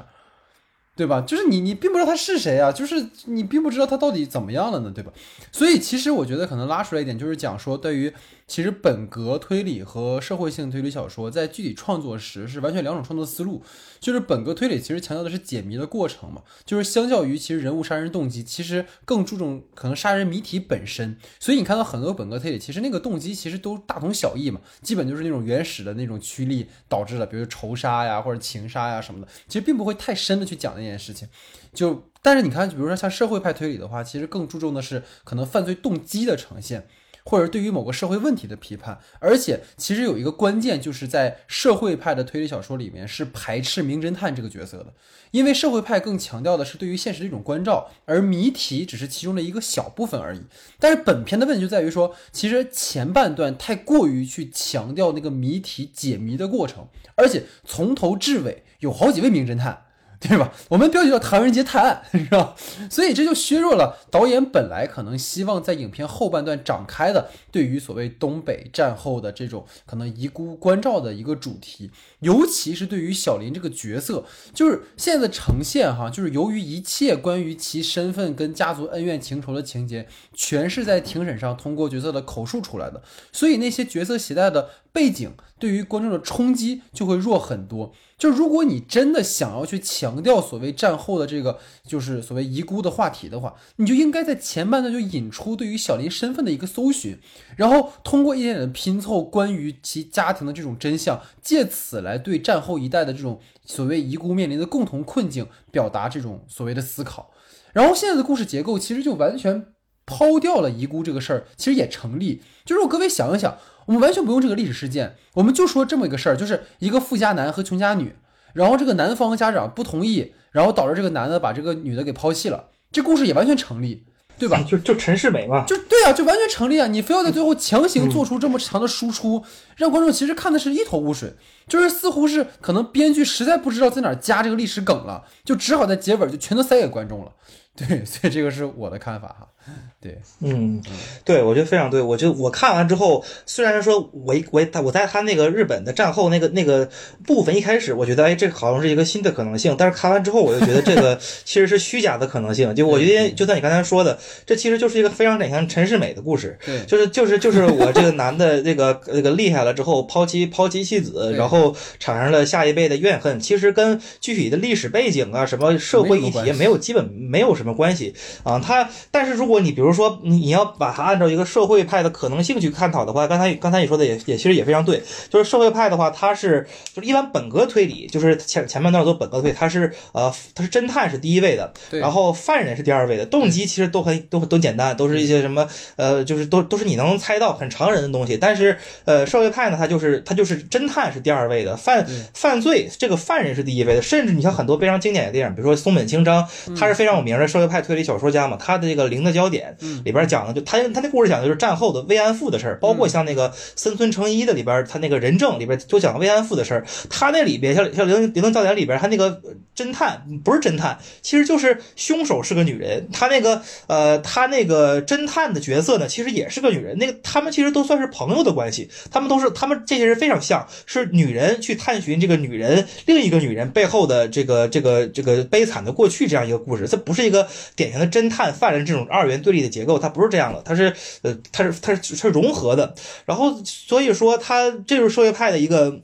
对吧？就是你，你并不知道他是谁啊，就是你并不知道他到底怎么样了呢，对吧？所以其实我觉得可能拉出来一点，就是讲说，对于其实本格推理和社会性推理小说在具体创作时是完全两种创作思路。就是本格推理其实强调的是解谜的过程嘛，就是相较于其实人物杀人动机，其实更注重可能杀人谜题本身。所以你看到很多本格推理，其实那个动机其实都大同小异嘛，基本就是那种原始的那种驱力导致的，比如仇杀呀或者情杀呀什么的，其实并不会太深的去讲那些件事情。就但是你看，比如说像社会派推理的话，其实更注重的是可能犯罪动机的呈现。或者对于某个社会问题的批判，而且其实有一个关键，就是在社会派的推理小说里面是排斥名侦探这个角色的，因为社会派更强调的是对于现实的一种关照，而谜题只是其中的一个小部分而已。但是本片的问题就在于说，其实前半段太过于去强调那个谜题解谜的过程，而且从头至尾有好几位名侦探。对吧？我们标题叫《唐人街探案》，是吧？*laughs* 所以这就削弱了导演本来可能希望在影片后半段展开的对于所谓东北战后的这种可能遗孤关照的一个主题，尤其是对于小林这个角色，就是现在的呈现哈，就是由于一切关于其身份跟家族恩怨情仇的情节，全是在庭审上通过角色的口述出来的，所以那些角色携带的背景对于观众的冲击就会弱很多。就如果你真的想要去强调所谓战后的这个就是所谓遗孤的话题的话，你就应该在前半段就引出对于小林身份的一个搜寻，然后通过一点点的拼凑关于其家庭的这种真相，借此来对战后一代的这种所谓遗孤面临的共同困境表达这种所谓的思考。然后现在的故事结构其实就完全抛掉了遗孤这个事儿，其实也成立。就是各位想一想。我们完全不用这个历史事件，我们就说这么一个事儿，就是一个富家男和穷家女，然后这个男方家长不同意，然后导致这个男的把这个女的给抛弃了，这故事也完全成立，对吧？就就陈世美嘛，就对啊，就完全成立啊！你非要在最后强行做出这么长的输出，让观众其实看的是一头雾水，就是似乎是可能编剧实在不知道在哪加这个历史梗了，就只好在结尾就全都塞给观众了。*laughs* 对，所以这个是我的看法哈。*laughs* 对，嗯，对，我觉得非常对。我就我看完之后，虽然说我我他我在他那个日本的战后那个那个部分一开始，我觉得哎，这好像是一个新的可能性。但是看完之后，我就觉得这个 *laughs* 其实是虚假的可能性。就我觉得，就像你刚才说的，这其实就是一个非常典型陈世美的故事。对，就是就是就是我这个男的这个那个厉害了之后抛妻抛妻弃子，然后产生了下一辈的怨恨。其实跟具体的历史背景啊，什么社会议题没有基本没有什。么关系啊。他，但是如果你比如说你你要把它按照一个社会派的可能性去探讨的话，刚才刚才你说的也也其实也非常对，就是社会派的话，它是就是一般本格推理，就是前前半段做本格推，它是呃它是侦探是第一位的，然后犯人是第二位的，动机其实都很都都简单，都是一些什么呃就是都都是你能猜到很常人的东西，但是呃社会派呢，它就是它就是侦探是第二位的，犯犯罪这个犯人是第一位的，甚至你像很多非常经典的电影，比如说松本清张，他是非常有名的社会派推理小说家嘛，他的这个零的焦点里边讲的就他他那故事讲的就是战后的慰安妇的事儿，包括像那个森村诚一的里边，他那个人证里边就讲慰安妇的事儿，他那里边像像零零的焦点里边，他那个侦探不是侦探，其实就是凶手是个女人，他那个呃他那个侦探的角色呢，其实也是个女人，那个他们其实都算是朋友的关系，他们都是他们这些人非常像是女人去探寻这个女人另一个女人背后的这个这个这个悲惨的过去这样一个故事，这不是一个典型的侦探犯人这种二元对立的结构，它不是这样的，它是呃它是它是它是融合的，然后所以说它这就是社会派的一个。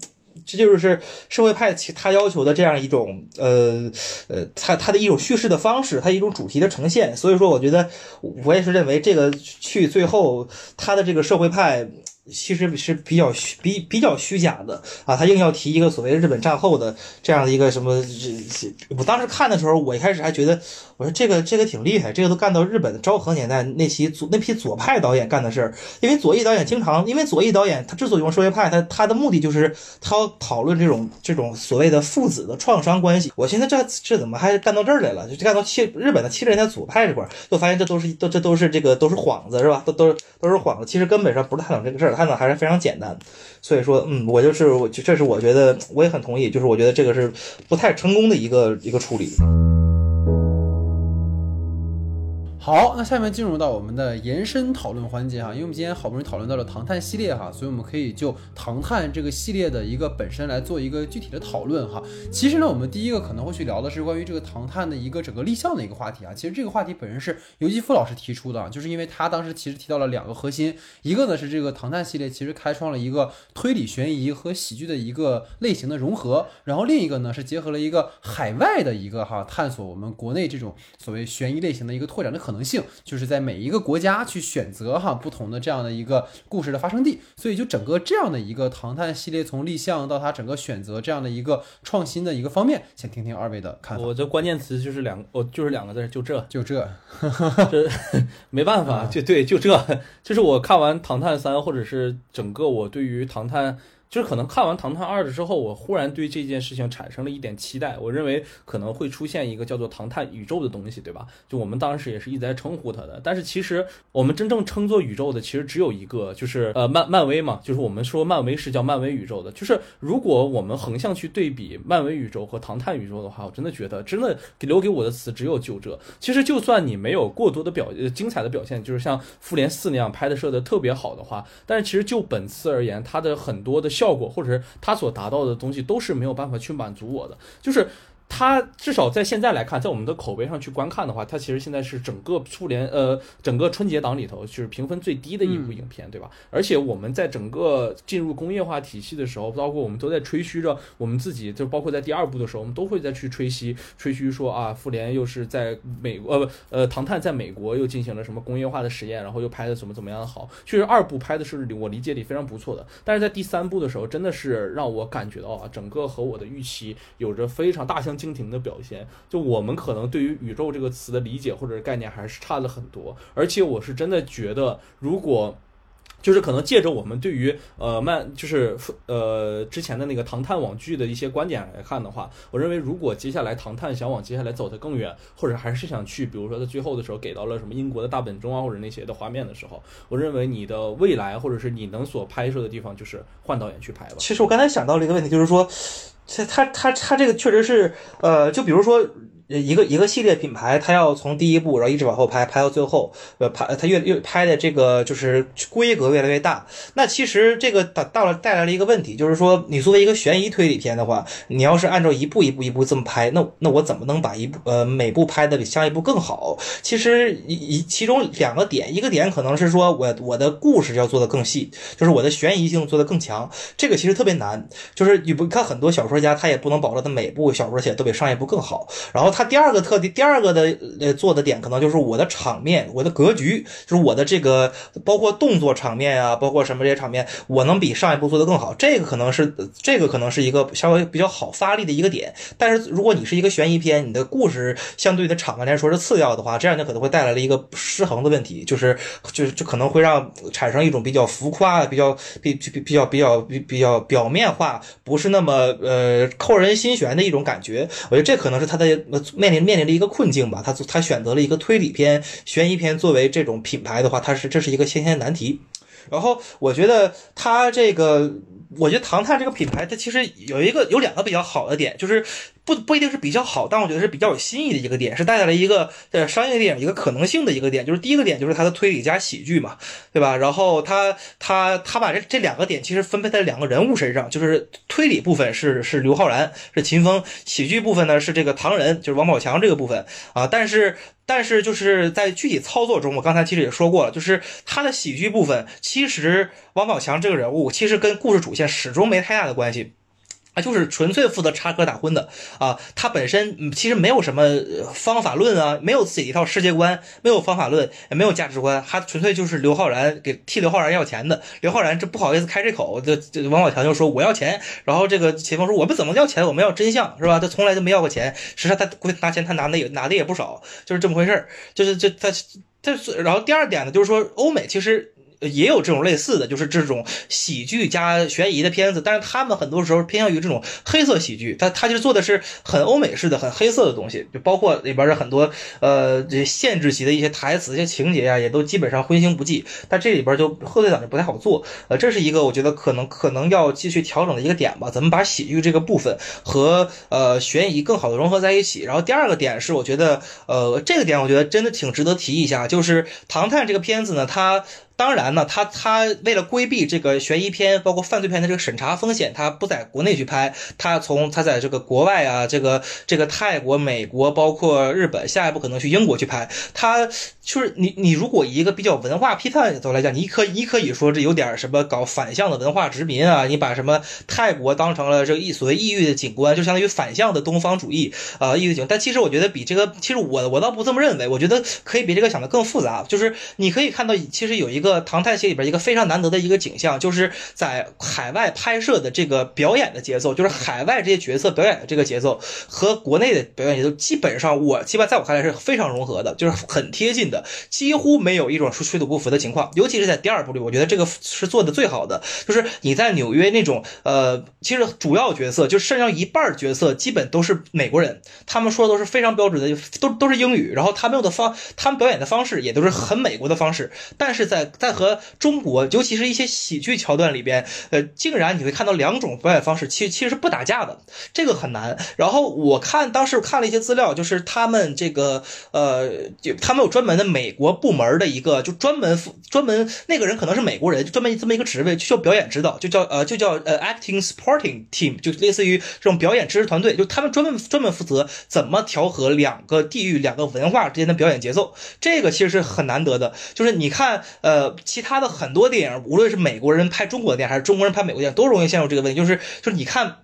这就是社会派其他要求的这样一种呃呃，它它的一种叙事的方式，它一种主题的呈现。所以说，我觉得我也是认为这个去最后它的这个社会派其实是比较虚比比较虚假的啊。他硬要提一个所谓日本战后的这样的一个什么这，我当时看的时候，我一开始还觉得。我说这个这个挺厉害，这个都干到日本的昭和年代那期左那批左派导演干的事儿。因为左翼导演经常，因为左翼导演他之所以用社会派，他他的目的就是他要讨论这种这种所谓的父子的创伤关系。我现在这这怎么还干到这儿来了？就干到七日本的七十年代左派这块，就发现这都是都这都是这个都是幌子是吧？都都都是幌子。其实根本上不是探讨这个事儿，看的还是非常简单。所以说，嗯，我就是我这是我觉得我也很同意，就是我觉得这个是不太成功的一个一个处理。好，那下面进入到我们的延伸讨论环节哈，因为我们今天好不容易讨论到了唐探系列哈，所以我们可以就唐探这个系列的一个本身来做一个具体的讨论哈。其实呢，我们第一个可能会去聊的是关于这个唐探的一个整个立项的一个话题啊。其实这个话题本身是尤基夫老师提出的，就是因为他当时其实提到了两个核心，一个呢是这个唐探系列其实开创了一个推理悬疑和喜剧的一个类型的融合，然后另一个呢是结合了一个海外的一个哈探索我们国内这种所谓悬疑类型的一个拓展的可能。性就是在每一个国家去选择哈不同的这样的一个故事的发生地，所以就整个这样的一个唐探系列从立项到它整个选择这样的一个创新的一个方面，先听听二位的看法。我的关键词就是两，我就是两个字，就这就这，这没办法，就对，就这，就是我看完唐探三，或者是整个我对于唐探。就是可能看完《唐探二》的之后，我忽然对这件事情产生了一点期待。我认为可能会出现一个叫做“唐探宇宙”的东西，对吧？就我们当时也是一直在称呼它的。但是其实我们真正称作宇宙的，其实只有一个，就是呃漫漫威嘛。就是我们说漫威是叫漫威宇宙的。就是如果我们横向去对比漫威宇宙和唐探宇宙的话，我真的觉得真的留给我的词只有就这。其实就算你没有过多的表呃精彩的表现，就是像《复联四》那样拍的摄的特别好的话，但是其实就本次而言，它的很多的。效果或者是他所达到的东西都是没有办法去满足我的，就是。它至少在现在来看，在我们的口碑上去观看的话，它其实现在是整个复联呃整个春节档里头就是评分最低的一部影片，对吧？而且我们在整个进入工业化体系的时候，包括我们都在吹嘘着我们自己，就包括在第二部的时候，我们都会再去吹嘘吹嘘说啊，复联又是在美国呃不呃唐探在美国又进行了什么工业化的实验，然后又拍的怎么怎么样的好。确实二部拍的是我理解里非常不错的，但是在第三部的时候，真的是让我感觉到啊，整个和我的预期有着非常大相。蜻蜓的表现，就我们可能对于宇宙这个词的理解或者概念还是差了很多，而且我是真的觉得，如果就是可能借着我们对于呃漫就是呃之前的那个唐探网剧的一些观点来看的话，我认为如果接下来唐探想往接下来走得更远，或者还是想去，比如说在最后的时候给到了什么英国的大本钟啊或者那些的画面的时候，我认为你的未来或者是你能所拍摄的地方就是换导演去拍吧。其实我刚才想到了一个问题，就是说。这他他他这个确实是，呃，就比如说。一个一个系列品牌，它要从第一部，然后一直往后拍，拍到最后，呃，拍它越越拍的这个就是规格越来越大。那其实这个到到了带来了一个问题，就是说你作为一个悬疑推理片的话，你要是按照一步一步一步这么拍，那那我怎么能把一部呃每部拍的比上一部更好？其实一一其中两个点，一个点可能是说我我的故事要做的更细，就是我的悬疑性做的更强。这个其实特别难，就是你不看很多小说家，他也不能保证他每部小说写都比上一部更好，然后。他第二个特点，第二个的呃做的点可能就是我的场面，我的格局，就是我的这个包括动作场面啊，包括什么这些场面，我能比上一部做的更好。这个可能是这个可能是一个稍微比较好发力的一个点。但是如果你是一个悬疑片，你的故事相对的场面来说是次要的话，这样就可能会带来了一个失衡的问题，就是就就可能会让产生一种比较浮夸、比较比比比较比较比比较表面化，不是那么呃扣人心弦的一种感觉。我觉得这可能是他的面临面临的一个困境吧。他他选择了一个推理片、悬疑片作为这种品牌的话，它是这是一个先天难题。然后我觉得他这个。我觉得唐探这个品牌，它其实有一个有两个比较好的点，就是不不一定是比较好，但我觉得是比较有新意的一个点，是带来了一个呃商业电影一个可能性的一个点。就是第一个点就是它的推理加喜剧嘛，对吧？然后他他他把这这两个点其实分配在两个人物身上，就是推理部分是是刘昊然是秦风，喜剧部分呢是这个唐人就是王宝强这个部分啊，但是。但是就是在具体操作中，我刚才其实也说过了，就是他的喜剧部分，其实王宝强这个人物其实跟故事主线始终没太大的关系。就是纯粹负责插科打诨的啊，他本身其实没有什么方法论啊，没有自己一套世界观，没有方法论，也没有价值观，他纯粹就是刘昊然给替刘昊然要钱的。刘昊然这不好意思开这口，这这王宝强就说我要钱，然后这个秦风说我们怎么要钱，我们要真相是吧？他从来都没要过钱，实际上他拿钱他拿的也拿的也不少，就是这么回事儿。就是这他他然后第二点呢，就是说欧美其实。也有这种类似的，就是这种喜剧加悬疑的片子，但是他们很多时候偏向于这种黑色喜剧，他他就做的是很欧美式的、很黑色的东西，就包括里边的很多呃限制级的一些台词、一些情节啊，也都基本上荤腥不忌。但这里边就贺岁档就不太好做，呃，这是一个我觉得可能可能要继续调整的一个点吧。咱们把喜剧这个部分和呃悬疑更好的融合在一起？然后第二个点是，我觉得呃这个点我觉得真的挺值得提一下，就是《唐探》这个片子呢，它。当然呢，他他为了规避这个悬疑片，包括犯罪片的这个审查风险，他不在国内去拍，他从他在这个国外啊，这个这个泰国、美国，包括日本，下一步可能去英国去拍。他就是你你如果以一个比较文化批判的角度来讲，你可你可以说这有点什么搞反向的文化殖民啊，你把什么泰国当成了这个异所谓异域的景观，就相当于反向的东方主义啊异域景。但其实我觉得比这个，其实我我倒不这么认为，我觉得可以比这个想的更复杂。就是你可以看到，其实有一个。《唐探系》里边一个非常难得的一个景象，就是在海外拍摄的这个表演的节奏，就是海外这些角色表演的这个节奏和国内的表演节奏，基本上我基本在我看来是非常融合的，就是很贴近的，几乎没有一种水土不服的情况。尤其是在第二部里，我觉得这个是做的最好的，就是你在纽约那种呃，其实主要角色就剩下一半角色基本都是美国人，他们说的都是非常标准的，都都是英语，然后他们用的方，他们表演的方式也都是很美国的方式，但是在在和中国，尤其是一些喜剧桥段里边，呃，竟然你会看到两种表演方式，其其实是不打架的，这个很难。然后我看当时看了一些资料，就是他们这个呃，就他们有专门的美国部门的一个，就专门专门那个人可能是美国人，就专门这么一个职位，就叫表演指导，就叫呃就叫呃 acting supporting team，就类似于这种表演支持团队，就他们专门专门负责怎么调和两个地域、两个文化之间的表演节奏，这个其实是很难得的。就是你看呃。其他的很多电影，无论是美国人拍中国的电影，还是中国人拍美国电影，都容易陷入这个问题，就是就是你看。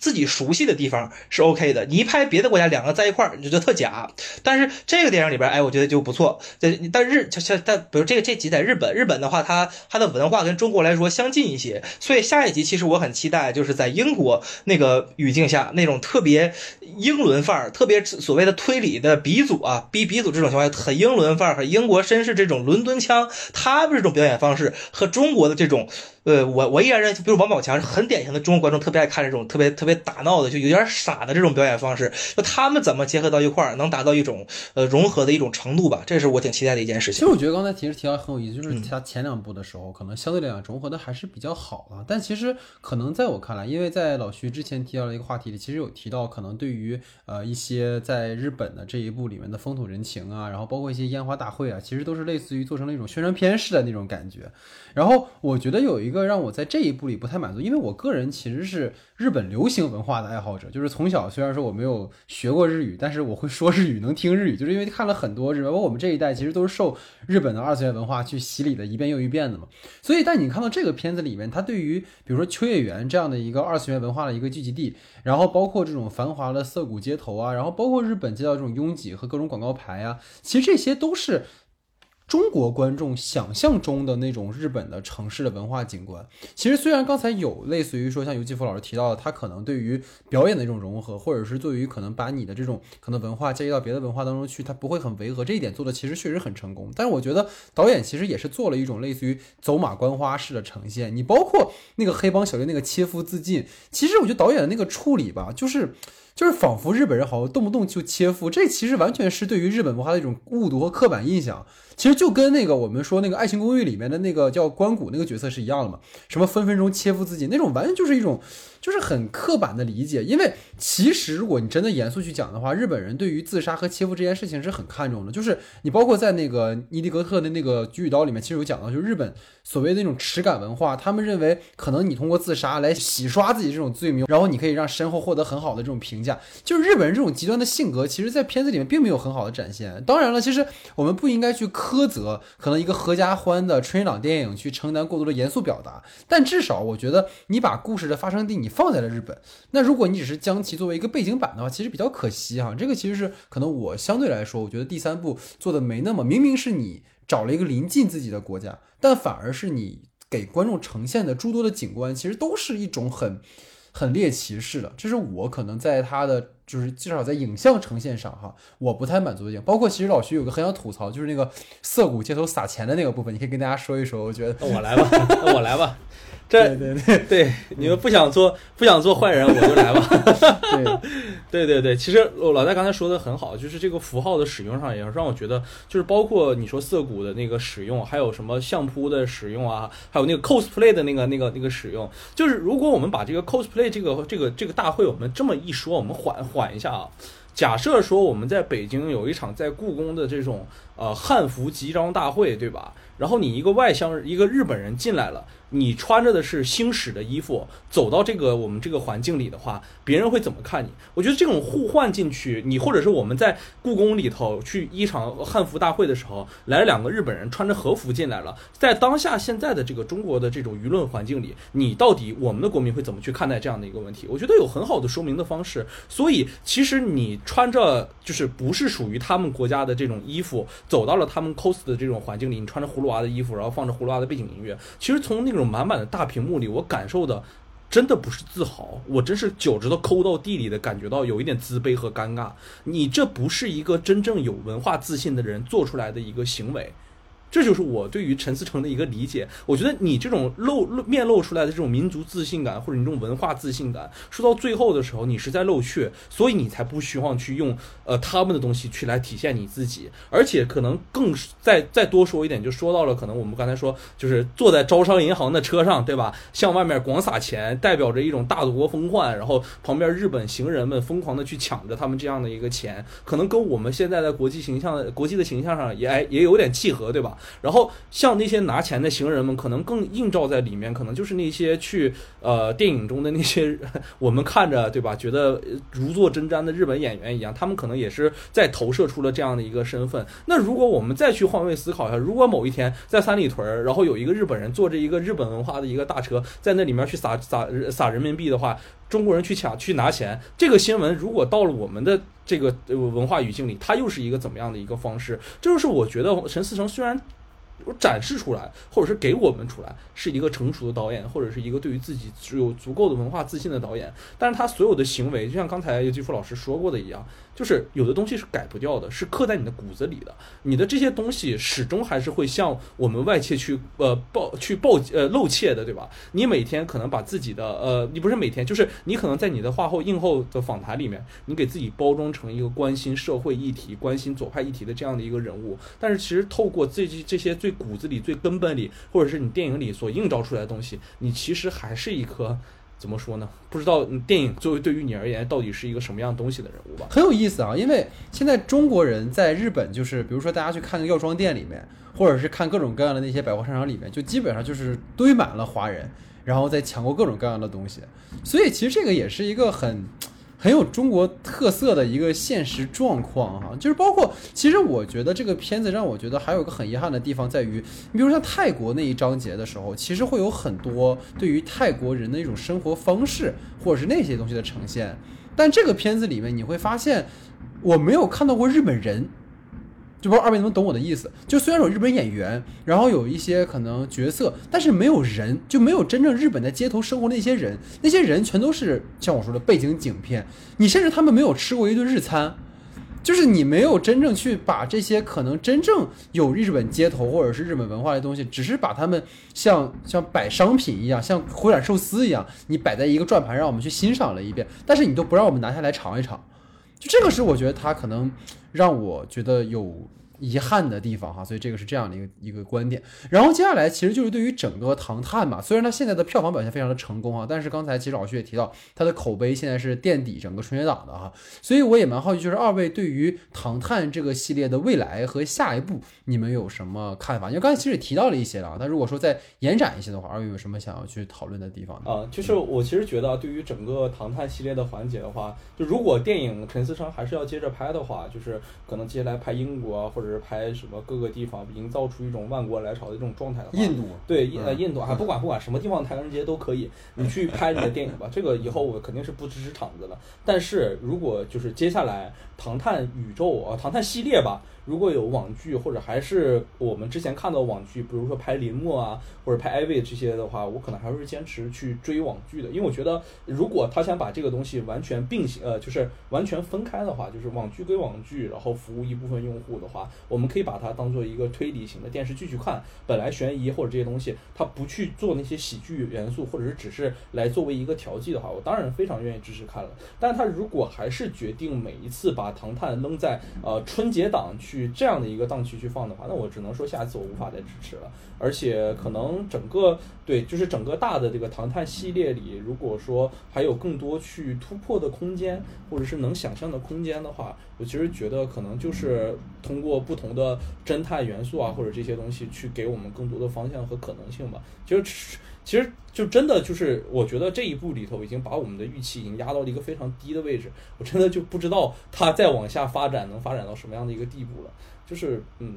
自己熟悉的地方是 OK 的，你一拍别的国家，两个在一块儿，你就觉得特假。但是这个电影里边，哎，我觉得就不错。在但日，像但比如这个这集在日本，日本的话，它它的文化跟中国来说相近一些，所以下一集其实我很期待，就是在英国那个语境下，那种特别英伦范儿，特别所谓的推理的鼻祖啊，鼻鼻祖这种情况，很英伦范儿，和英国绅士这种伦敦腔，他们这种表演方式和中国的这种。呃，我我依然认，比如王宝强是很典型的中国观众特别爱看这种特别特别打闹的，就有点傻的这种表演方式。就他们怎么结合到一块儿，能达到一种呃融合的一种程度吧？这是我挺期待的一件事情。其实我觉得刚才其实提到很有意思，就是他前两部的时候，可能相对来讲融合的还是比较好的。但其实可能在我看来，因为在老徐之前提到了一个话题里，其实有提到可能对于呃一些在日本的这一部里面的风土人情啊，然后包括一些烟花大会啊，其实都是类似于做成了一种宣传片式的那种感觉。然后我觉得有一个。个让我在这一步里不太满足，因为我个人其实是日本流行文化的爱好者，就是从小虽然说我没有学过日语，但是我会说日语，能听日语，就是因为看了很多日本，我们这一代其实都是受日本的二次元文化去洗礼的一遍又一遍的嘛。所以，但你看到这个片子里面，它对于比如说秋叶原这样的一个二次元文化的一个聚集地，然后包括这种繁华的涩谷街头啊，然后包括日本街道这种拥挤和各种广告牌啊，其实这些都是。中国观众想象中的那种日本的城市的文化景观，其实虽然刚才有类似于说像尤继福老师提到的，他可能对于表演的一种融合，或者是对于可能把你的这种可能文化接到别的文化当中去，他不会很违和，这一点做的其实确实很成功。但是我觉得导演其实也是做了一种类似于走马观花式的呈现。你包括那个黑帮小队那个切腹自尽，其实我觉得导演的那个处理吧，就是。就是仿佛日本人好像动不动就切腹，这其实完全是对于日本文化的一种误读和刻板印象。其实就跟那个我们说那个《爱情公寓》里面的那个叫关谷那个角色是一样的嘛，什么分分钟切腹自尽那种，完全就是一种。就是很刻板的理解，因为其实如果你真的严肃去讲的话，日本人对于自杀和切腹这件事情是很看重的。就是你包括在那个尼迪格特的那个《菊与刀》里面，其实有讲到，就日本所谓的那种耻感文化，他们认为可能你通过自杀来洗刷自己这种罪名，然后你可以让身后获得很好的这种评价。就是日本人这种极端的性格，其实在片子里面并没有很好的展现。当然了，其实我们不应该去苛责可能一个合家欢的春日朗电影去承担过多的严肃表达，但至少我觉得你把故事的发生地你。放在了日本，那如果你只是将其作为一个背景板的话，其实比较可惜哈。这个其实是可能我相对来说，我觉得第三部做的没那么，明明是你找了一个临近自己的国家，但反而是你给观众呈现的诸多的景观，其实都是一种很 *laughs* 很猎奇式的。这是我可能在他的就是至少在影像呈现上哈，我不太满足的点。包括其实老徐有个很想吐槽，就是那个涩谷街头撒钱的那个部分，你可以跟大家说一说。我觉得我来吧，*laughs* 我来吧。对对对 *laughs* 对，你们不想做不想做坏人，我就来吧。*laughs* *laughs* 对对对对，其实老戴刚才说的很好，就是这个符号的使用上也让我觉得，就是包括你说涩谷的那个使用，还有什么相扑的使用啊，还有那个 cosplay 的那个那个那个使用，就是如果我们把这个 cosplay 这个这个这个大会我们这么一说，我们缓缓一下啊。假设说我们在北京有一场在故宫的这种呃汉服集章大会，对吧？然后你一个外乡一个日本人进来了。你穿着的是星矢的衣服，走到这个我们这个环境里的话，别人会怎么看你？我觉得这种互换进去，你或者是我们在故宫里头去一场汉服大会的时候，来了两个日本人穿着和服进来了，在当下现在的这个中国的这种舆论环境里，你到底我们的国民会怎么去看待这样的一个问题？我觉得有很好的说明的方式。所以其实你穿着就是不是属于他们国家的这种衣服，走到了他们 cos 的这种环境里，你穿着葫芦娃的衣服，然后放着葫芦娃的背景音乐，其实从那种。满满的大屏幕里，我感受的真的不是自豪，我真是脚趾头抠到地里的感觉到有一点自卑和尴尬。你这不是一个真正有文化自信的人做出来的一个行为。这就是我对于陈思诚的一个理解。我觉得你这种露露面露出来的这种民族自信感，或者你这种文化自信感，说到最后的时候，你是在露怯，所以你才不希望去用呃他们的东西去来体现你自己。而且可能更再再多说一点，就说到了可能我们刚才说，就是坐在招商银行的车上，对吧？向外面广撒钱，代表着一种大国风范，然后旁边日本行人们疯狂的去抢着他们这样的一个钱，可能跟我们现在的国际形象、国际的形象上也哎也有点契合，对吧？然后像那些拿钱的行人们，可能更映照在里面，可能就是那些去呃电影中的那些 *laughs* 我们看着对吧，觉得如坐针毡的日本演员一样，他们可能也是在投射出了这样的一个身份。那如果我们再去换位思考一下，如果某一天在三里屯，然后有一个日本人坐着一个日本文化的一个大车，在那里面去撒撒撒人民币的话，中国人去抢去拿钱，这个新闻如果到了我们的这个文化语境里，它又是一个怎么样的一个方式？这就是我觉得陈思诚虽然。展示出来，或者是给我们出来，是一个成熟的导演，或者是一个对于自己有足够的文化自信的导演。但是他所有的行为，就像刚才有继福老师说过的一样。就是有的东西是改不掉的，是刻在你的骨子里的。你的这些东西始终还是会向我们外界去呃报去报呃露怯的，对吧？你每天可能把自己的呃，你不是每天，就是你可能在你的话后映后的访谈里面，你给自己包装成一个关心社会议题、关心左派议题的这样的一个人物。但是其实透过这这些最骨子里、最根本里，或者是你电影里所映照出来的东西，你其实还是一颗。怎么说呢？不知道电影作为对于你而言到底是一个什么样东西的人物吧？很有意思啊，因为现在中国人在日本，就是比如说大家去看个药妆店里面，或者是看各种各样的那些百货商场里面，就基本上就是堆满了华人，然后再抢购各种各样的东西。所以其实这个也是一个很。很有中国特色的一个现实状况哈，就是包括，其实我觉得这个片子让我觉得还有个很遗憾的地方在于，你比如像泰国那一章节的时候，其实会有很多对于泰国人的一种生活方式或者是那些东西的呈现，但这个片子里面你会发现，我没有看到过日本人。就不知道二位能不能懂我的意思？就虽然有日本演员，然后有一些可能角色，但是没有人，就没有真正日本在街头生活的那些人。那些人全都是像我说的背景景片，你甚至他们没有吃过一顿日餐，就是你没有真正去把这些可能真正有日本街头或者是日本文化的东西，只是把他们像像摆商品一样，像回转寿司一样，你摆在一个转盘让我们去欣赏了一遍，但是你都不让我们拿下来尝一尝。就这个是我觉得他可能让我觉得有遗憾的地方哈，所以这个是这样的一个一个观点。然后接下来其实就是对于整个《唐探》嘛，虽然它现在的票房表现非常的成功啊，但是刚才其实老徐也提到，它的口碑现在是垫底整个春节档的哈，所以我也蛮好奇，就是二位对于《唐探》这个系列的未来和下一步，你们有什么看法？因为刚才其实也提到了一些了啊，但如果说再延展一些的话，二位有什么想要去讨论的地方呢？啊，就是我其实觉得，对于整个《唐探》系列的环节的话，就如果电影陈思诚还是要接着拍的话，就是可能接下来拍英国啊或者是拍什么。各个地方营造出一种万国来朝的这种状态的话，印度对印呃印度啊，不管不管什么地方唐人街都可以，你去拍你的电影吧。这个以后我肯定是不支持场子了。但是如果就是接下来唐探宇宙啊，唐探系列吧。如果有网剧，或者还是我们之前看到网剧，比如说拍林默啊，或者拍艾薇这些的话，我可能还是坚持去追网剧的，因为我觉得如果他想把这个东西完全并行，呃，就是完全分开的话，就是网剧归网剧，然后服务一部分用户的话，我们可以把它当做一个推理型的电视剧去看。本来悬疑或者这些东西，他不去做那些喜剧元素，或者是只是来作为一个调剂的话，我当然非常愿意支持看了。但他如果还是决定每一次把唐探扔在呃春节档去。这样的一个档期去放的话，那我只能说下次我无法再支持了。而且可能整个对，就是整个大的这个唐探系列里，如果说还有更多去突破的空间，或者是能想象的空间的话，我其实觉得可能就是通过不同的侦探元素啊，或者这些东西去给我们更多的方向和可能性吧。其实，其实就真的就是，我觉得这一部里头已经把我们的预期已经压到了一个非常低的位置。我真的就不知道它再往下发展能发展到什么样的一个地步了。就是嗯。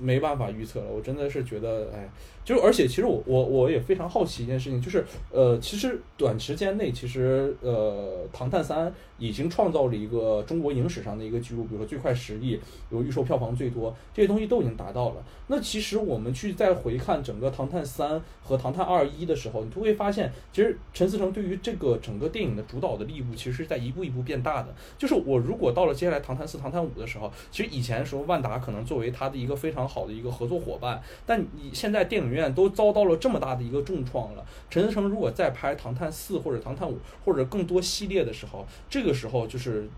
没办法预测了，我真的是觉得，哎，就而且其实我我我也非常好奇一件事情，就是呃，其实短时间内，其实呃，《唐探三》已经创造了一个中国影史上的一个记录，比如说最快十亿，有预售票房最多，这些东西都已经达到了。那其实我们去再回看整个《唐探三》和《唐探二一》的时候，你都会发现，其实陈思诚对于这个整个电影的主导的力度，其实是在一步一步变大的。就是我如果到了接下来《唐探四》《唐探五》的时候，其实以前的时候，万达可能作为他的一个非常好的一个合作伙伴，但你现在电影院都遭到了这么大的一个重创了。陈思诚如果再拍《唐探四》或者《唐探五》或者更多系列的时候，这个时候就是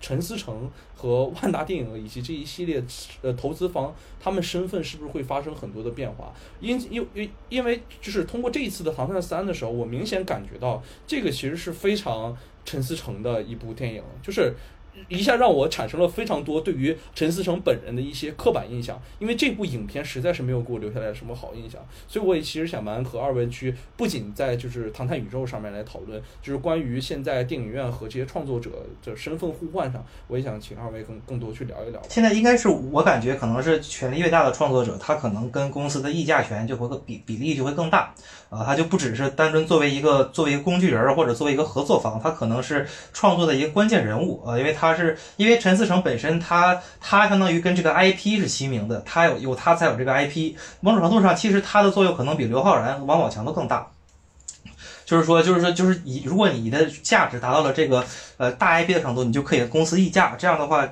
陈思诚和万达电影以及这一系列呃投资方，他们身份是不是会发生很多的变化？因因因因为就是通过这一次的《唐探三》的时候，我明显感觉到这个其实是非常陈思诚的一部电影，就是。一下让我产生了非常多对于陈思诚本人的一些刻板印象，因为这部影片实在是没有给我留下来什么好印象，所以我也其实想蛮和二位去，不仅在就是《唐探宇宙》上面来讨论，就是关于现在电影院和这些创作者的身份互换上，我也想请二位更更多去聊一聊。现在应该是我感觉可能是权力越大的创作者，他可能跟公司的议价权就会比比例就会更大，啊，他就不只是单纯作为一个作为一个工具人或者作为一个合作方，他可能是创作的一个关键人物，啊，因为他。他是因为陈思诚本身，他他相当于跟这个 IP 是齐名的，他有有他才有这个 IP。某种程度上，其实他的作用可能比刘昊然、王宝强都更大。就是说，就是说，就是以如果你的价值达到了这个呃大 IP 的程度，你就可以公司溢价。这样的话，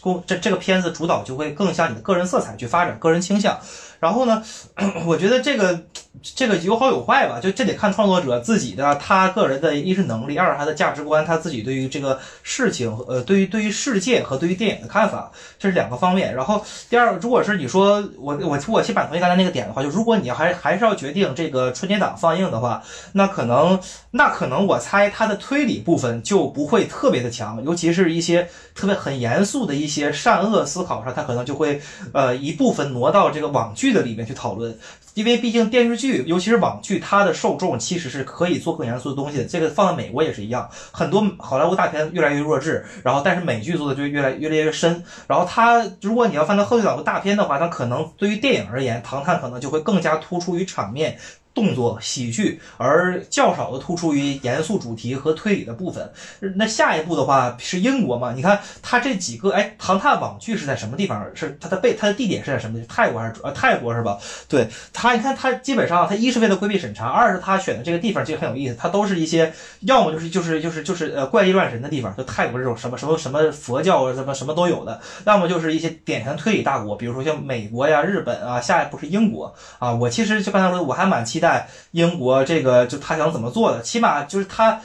公这这个片子主导就会更向你的个人色彩去发展，个人倾向。然后呢，*clears throat* 我觉得这个这个有好有坏吧，就这得看创作者自己的他个人的一是能力，二是他的价值观，他自己对于这个事情，呃，对于对于世界和对于电影的看法，这是两个方面。然后第二，如果是你说我我我先板同意刚才那个点的话，就如果你还还是要决定这个春节档放映的话，那可能那可能我猜他的推理部分就不会特别的强，尤其是一些特别很严肃的一些善恶思考上，他可能就会呃一部分挪到这个网剧的里面去讨论。因为毕竟电视剧，尤其是网剧，它的受众其实是可以做更严肃的东西的。这个放在美国也是一样，很多好莱坞大片越来越弱智，然后但是美剧做的就越来越来越深。然后它，如果你要放在贺岁档的大片的话，它可能对于电影而言，《唐探》可能就会更加突出于场面。动作喜剧，而较少的突出于严肃主题和推理的部分。那下一步的话是英国嘛？你看它这几个，哎，唐探网剧是在什么地方？是它的背，它的地点是在什么？泰国还是呃泰国是吧？对，他你看他基本上，他一是为了规避审查，二是他选的这个地方其实很有意思，它都是一些要么就是就是就是就是呃怪力乱神的地方，就泰国这种什么什么什么佛教什么什么都有的，要么就是一些典型推理大国，比如说像美国呀、日本啊，下一步是英国啊。我其实就刚才说，我还蛮期待。英国，这个就他想怎么做的，起码就是他，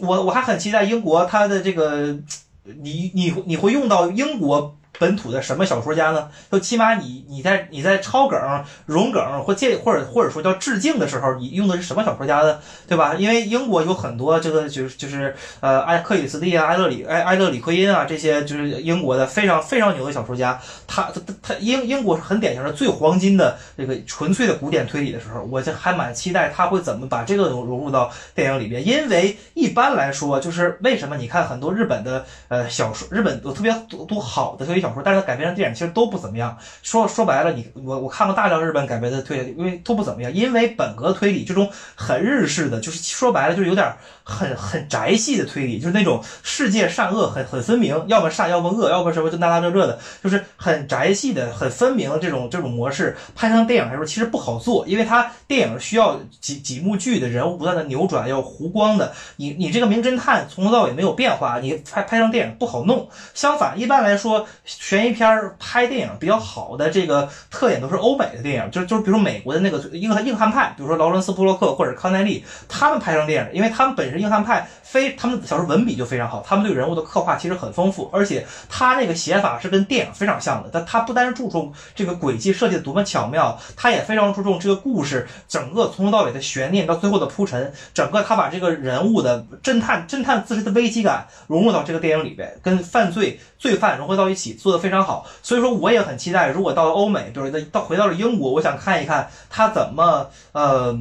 我我还很期待英国他的这个，你你你会用到英国。本土的什么小说家呢？就起码你你在你在抄梗、融梗或借或者或者说叫致敬的时候，你用的是什么小说家呢？对吧？因为英国有很多这个就是就是呃埃克里斯蒂啊、埃勒里埃埃勒里奎因啊这些就是英国的非常非常牛的小说家。他他他英英国是很典型的最黄金的这个纯粹的古典推理的时候，我就还蛮期待他会怎么把这个融融入到电影里边。因为一般来说，就是为什么你看很多日本的呃小说，日本有特别多好的推理。小说，但是改编成电影其实都不怎么样。说说白了，你我我看过大量日本改编的推理，因为都不怎么样。因为本格推理这种很日式的，就是说白了就是有点很很宅系的推理，就是那种世界善恶很很分明，要么善要么恶，要么什么就那那这这的，就是很宅系的很分明的这种这种模式，拍成电影来说其实不好做，因为它电影需要几几幕剧的人物不断的扭转，要弧光的。你你这个名侦探从头到尾没有变化，你拍拍成电影不好弄。相反，一般来说。悬疑片儿拍电影比较好的这个特点都是欧美的电影，就就是比如美国的那个硬硬汉派，比如说劳伦斯布洛克或者康奈利，他们拍成电影，因为他们本身硬汉派非他们小说文笔就非常好，他们对人物的刻画其实很丰富，而且他那个写法是跟电影非常像的。但他不单是注重这个轨迹设计的多么巧妙，他也非常注重这个故事整个从头到尾的悬念到最后的铺陈，整个他把这个人物的侦探侦探自身的危机感融入到这个电影里边，跟犯罪罪犯融合到一起。做的非常好，所以说我也很期待，如果到了欧美，就是到回到了英国，我想看一看他怎么，呃，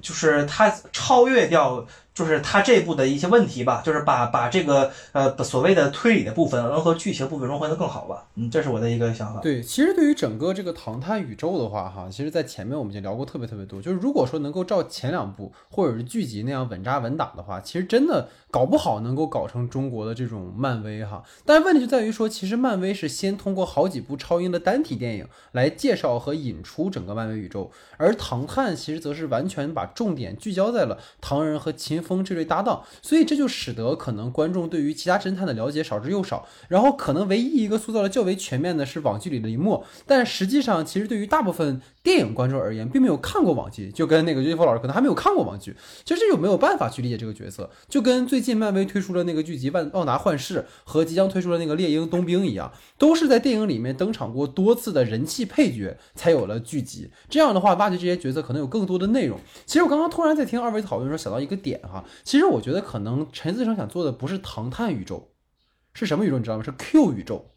就是他超越掉。就是他这部的一些问题吧，就是把把这个呃所谓的推理的部分能和剧情部分融合的更好吧，嗯，这是我的一个想法。对，其实对于整个这个唐探宇宙的话，哈，其实在前面我们已经聊过特别特别多。就是如果说能够照前两部或者是剧集那样稳扎稳打的话，其实真的搞不好能够搞成中国的这种漫威哈。但问题就在于说，其实漫威是先通过好几部超英的单体电影来介绍和引出整个漫威宇宙，而唐探其实则是完全把重点聚焦在了唐人和秦。风这对搭档，所以这就使得可能观众对于其他侦探的了解少之又少。然后可能唯一一个塑造的较为全面的是网剧里的林默，但实际上其实对于大部分电影观众而言，并没有看过网剧，就跟那个岳云鹏老师可能还没有看过网剧，其实就没有办法去理解这个角色。就跟最近漫威推出了那个剧集《万奥达幻视》和即将推出的那个《猎鹰冬兵》一样，都是在电影里面登场过多次的人气配角才有了剧集。这样的话，挖掘这些角色可能有更多的内容。其实我刚刚突然在听二位讨论的时候想到一个点哈。其实我觉得可能陈思诚想做的不是唐探宇宙，是什么宇宙？你知道吗？是 Q 宇宙。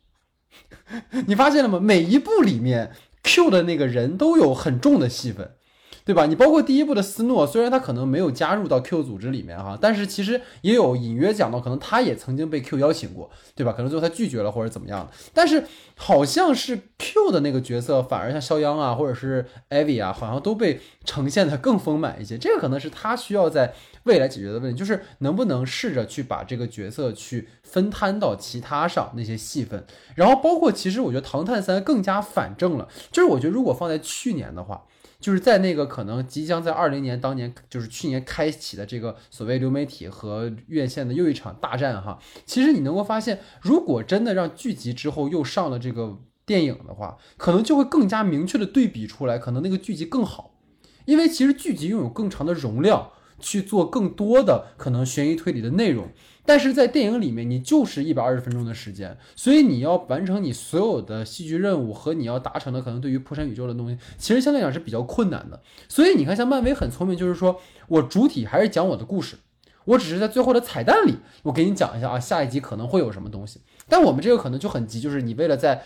*laughs* 你发现了吗？每一部里面 Q 的那个人都有很重的戏份。对吧？你包括第一部的斯诺，虽然他可能没有加入到 Q 组织里面哈，但是其实也有隐约讲到，可能他也曾经被 Q 邀请过，对吧？可能最后他拒绝了或者怎么样但是好像是 Q 的那个角色，反而像肖央啊，或者是艾薇啊，好像都被呈现的更丰满一些。这个可能是他需要在未来解决的问题，就是能不能试着去把这个角色去分摊到其他上那些戏份。然后包括其实我觉得《唐探三》更加反正了，就是我觉得如果放在去年的话。就是在那个可能即将在二零年当年，就是去年开启的这个所谓流媒体和院线的又一场大战哈。其实你能够发现，如果真的让剧集之后又上了这个电影的话，可能就会更加明确的对比出来，可能那个剧集更好，因为其实剧集拥有更长的容量，去做更多的可能悬疑推理的内容。但是在电影里面，你就是一百二十分钟的时间，所以你要完成你所有的戏剧任务和你要达成的可能对于破山宇宙的东西，其实相对来讲是比较困难的。所以你看，像漫威很聪明，就是说我主体还是讲我的故事，我只是在最后的彩蛋里，我给你讲一下啊，下一集可能会有什么东西。但我们这个可能就很急，就是你为了在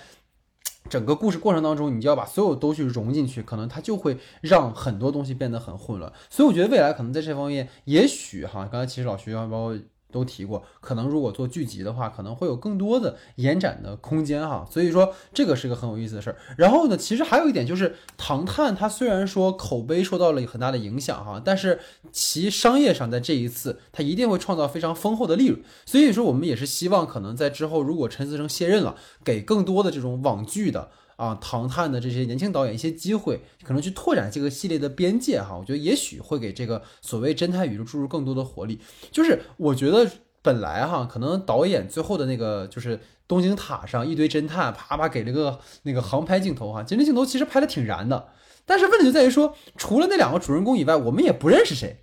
整个故事过程当中，你就要把所有都去融进去，可能它就会让很多东西变得很混乱。所以我觉得未来可能在这方面，也许哈，刚才其实老徐包括。都提过，可能如果做剧集的话，可能会有更多的延展的空间哈。所以说这个是个很有意思的事儿。然后呢，其实还有一点就是，《唐探》它虽然说口碑受到了很大的影响哈，但是其商业上在这一次它一定会创造非常丰厚的利润。所以说我们也是希望，可能在之后如果陈思诚卸任了，给更多的这种网剧的。啊，唐探的这些年轻导演一些机会，可能去拓展这个系列的边界哈。我觉得也许会给这个所谓侦探宇宙注入更多的活力。就是我觉得本来哈，可能导演最后的那个就是东京塔上一堆侦探，啪啪给了个那个航拍镜头哈，其实镜头其实拍的挺燃的。但是问题就在于说，除了那两个主人公以外，我们也不认识谁。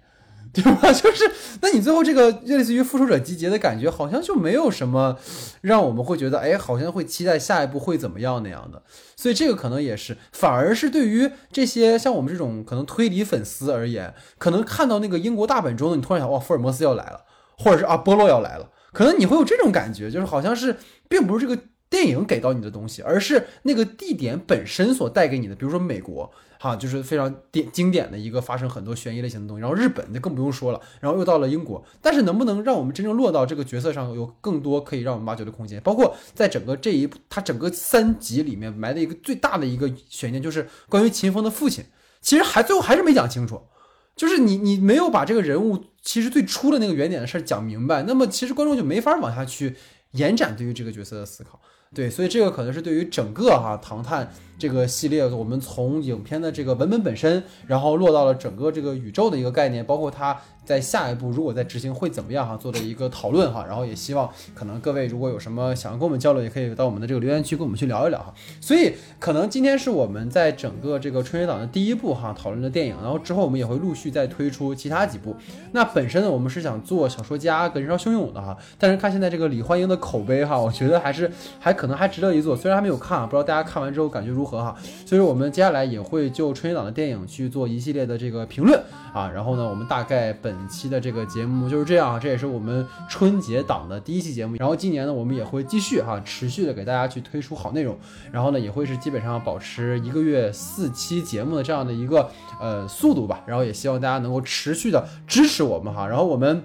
对吧？*laughs* 就是，那你最后这个类似于复仇者集结的感觉，好像就没有什么让我们会觉得，哎，好像会期待下一步会怎么样那样的。所以这个可能也是，反而是对于这些像我们这种可能推理粉丝而言，可能看到那个英国大本钟，你突然想，哇，福尔摩斯要来了，或者是啊，波洛要来了，可能你会有这种感觉，就是好像是并不是这个电影给到你的东西，而是那个地点本身所带给你的，比如说美国。哈，就是非常典经典的一个发生很多悬疑类型的东西，然后日本就更不用说了，然后又到了英国，但是能不能让我们真正落到这个角色上，有更多可以让我们挖掘的空间？包括在整个这一它整个三集里面埋的一个最大的一个悬念，就是关于秦风的父亲，其实还最后还是没讲清楚，就是你你没有把这个人物其实最初的那个原点的事儿讲明白，那么其实观众就没法往下去延展对于这个角色的思考。对，所以这个可能是对于整个哈《唐探》这个系列，我们从影片的这个文本本身，然后落到了整个这个宇宙的一个概念，包括它。在下一步如果在执行会怎么样哈，做的一个讨论哈，然后也希望可能各位如果有什么想要跟我们交流，也可以到我们的这个留言区跟我们去聊一聊哈。所以可能今天是我们在整个这个春节档的第一部哈讨论的电影，然后之后我们也会陆续再推出其他几部。那本身呢，我们是想做小说家跟人潮汹涌的哈，但是看现在这个李焕英的口碑哈，我觉得还是还可能还值得一做。虽然还没有看，啊不知道大家看完之后感觉如何和哈。所以说我们接下来也会就春节档的电影去做一系列的这个评论啊，然后呢，我们大概本期的这个。节目就是这样，这也是我们春节档的第一期节目。然后今年呢，我们也会继续哈，持续的给大家去推出好内容。然后呢，也会是基本上保持一个月四期节目的这样的一个呃速度吧。然后也希望大家能够持续的支持我们哈。然后我们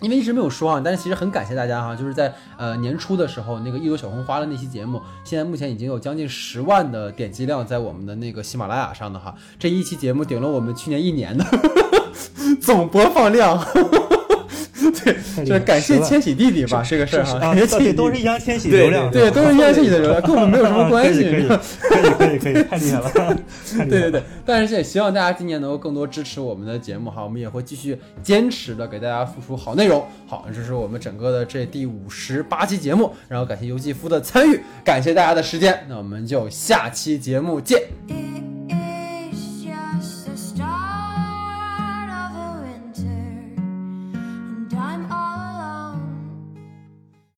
因为一直没有说啊，但是其实很感谢大家哈，就是在呃年初的时候那个一朵小红花的那期节目，现在目前已经有将近十万的点击量在我们的那个喜马拉雅上的哈。这一期节目顶了我们去年一年的。*laughs* 总播放量，*laughs* 对，就是感谢千玺弟弟吧，这个事儿哈，感谢千玺，都是易烊千玺流量，对，都是易烊千玺的流量，跟我们没有什么关系，*laughs* 可以，可以，可以，太厉害了，*laughs* 对对对，但是也希望大家今年能够更多支持我们的节目哈，我们也会继续坚持的给大家付出好内容。好，这是我们整个的这第五十八期节目，然后感谢尤继夫的参与，感谢大家的时间，那我们就下期节目见。